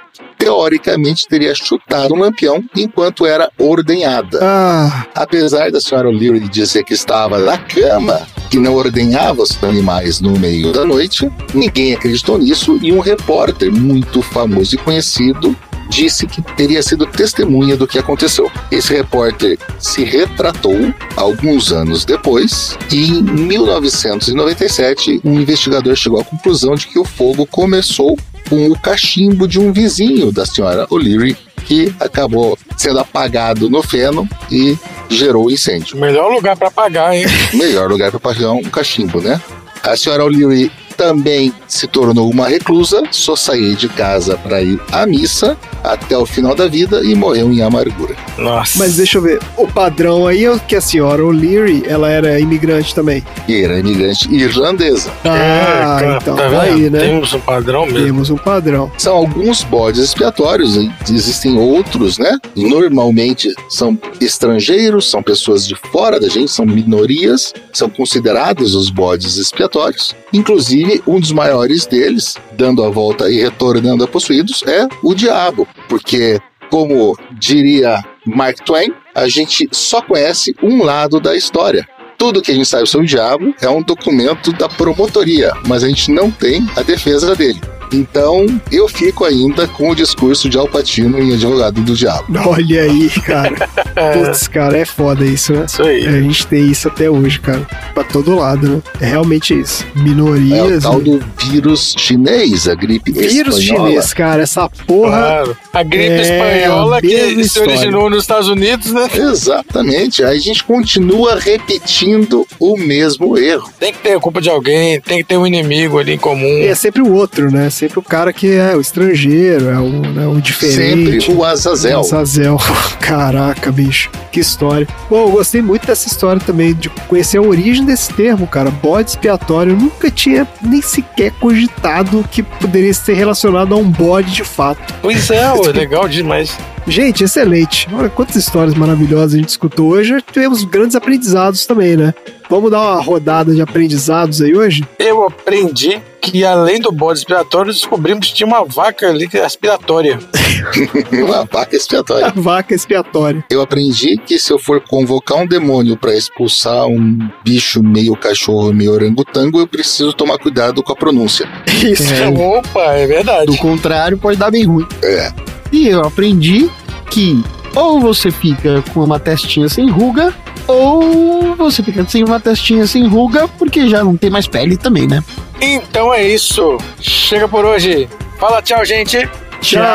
Teoricamente teria chutado um lampião enquanto era ordenhada. Ah, Apesar da senhora O'Leary dizer que estava na cama, que não ordenhava os animais no meio da noite, ninguém acreditou nisso e um repórter muito famoso e conhecido disse que teria sido testemunha do que aconteceu. Esse repórter se retratou alguns anos depois e em 1997 um investigador chegou à conclusão de que o fogo começou com o cachimbo de um vizinho da senhora O'Leary que acabou sendo apagado no feno e gerou o incêndio. Melhor lugar pra pagar, hein? Melhor lugar para pagar um cachimbo, né? A senhora O'Leary também se tornou uma reclusa, só saía de casa para ir à missa até o final da vida e morreu em amargura. Nossa. Mas deixa eu ver, o padrão aí é que a senhora O'Leary, ela era imigrante também. E era imigrante irlandesa. Ah, cara, então tá tá vendo? aí, né? Temos um padrão mesmo. Temos um padrão. São alguns bodes expiatórios, existem outros, né? Normalmente são estrangeiros, são pessoas de fora da gente, são minorias, são considerados os bodes expiatórios. Inclusive, um dos maiores deles, dando a volta e retornando a possuídos, é o diabo, porque, como diria Mark Twain, a gente só conhece um lado da história. Tudo que a gente sabe sobre o diabo é um documento da promotoria, mas a gente não tem a defesa dele. Então, eu fico ainda com o discurso de Alpatino em Advogado do Diabo. Olha aí, cara. Putz, cara, é foda isso, né? Isso aí. A gente tem isso até hoje, cara. Pra todo lado, né? É realmente isso. É o Minorias. tal né? do vírus chinês, a gripe Vírus espanhola. chinês, cara. Essa porra. Claro. A gripe É, espanhola a que se originou nos Estados Unidos, né? Exatamente. Aí a gente continua repetindo o mesmo erro. Tem que ter a culpa de alguém, tem que ter um inimigo ali em comum. É sempre o outro, né? Sempre o cara que é o estrangeiro, é o, né, o diferente. Sempre o Azazel. O Azazel. Caraca, bicho. Que história. Bom, eu gostei muito dessa história também, de conhecer a origem desse termo, cara. Bode expiatório. Eu nunca tinha nem sequer cogitado que poderia ser relacionado a um bode de fato. Pois é, ué, legal demais. Gente, excelente. Olha quantas histórias maravilhosas a gente escutou hoje. Tivemos grandes aprendizados também, né? Vamos dar uma rodada de aprendizados aí hoje? Eu aprendi que além do bode expiatório, descobrimos que tinha uma vaca ali que é aspiratória. Uma vaca expiatória. A vaca expiatória. Eu aprendi que se eu for convocar um demônio para expulsar um bicho meio cachorro, meio orangotango, eu preciso tomar cuidado com a pronúncia. Isso. É. Opa, é verdade. Do contrário, pode dar bem ruim. É. E eu aprendi que ou você fica com uma testinha sem ruga, ou você fica sem uma testinha sem ruga, porque já não tem mais pele também, né? Então é isso. Chega por hoje. Fala tchau, gente. Tchau,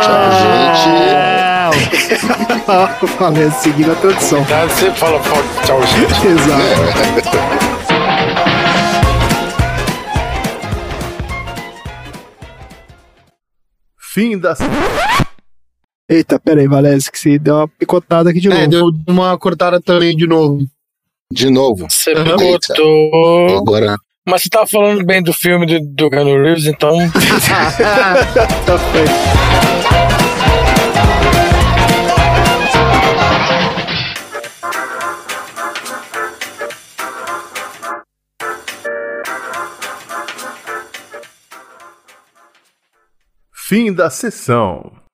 gente. Valeu, seguindo a tradição. Cuidado, você fala fala tchau, gente. Exato. Fim da. Eita, pera aí, Valézio, que você deu uma picotada aqui de novo. É, deu uma cortada também de novo. De novo. Você picotou. Agora, Mas você tava falando bem do filme do, do Keanu Reeves, então. tá feio. Fim da sessão.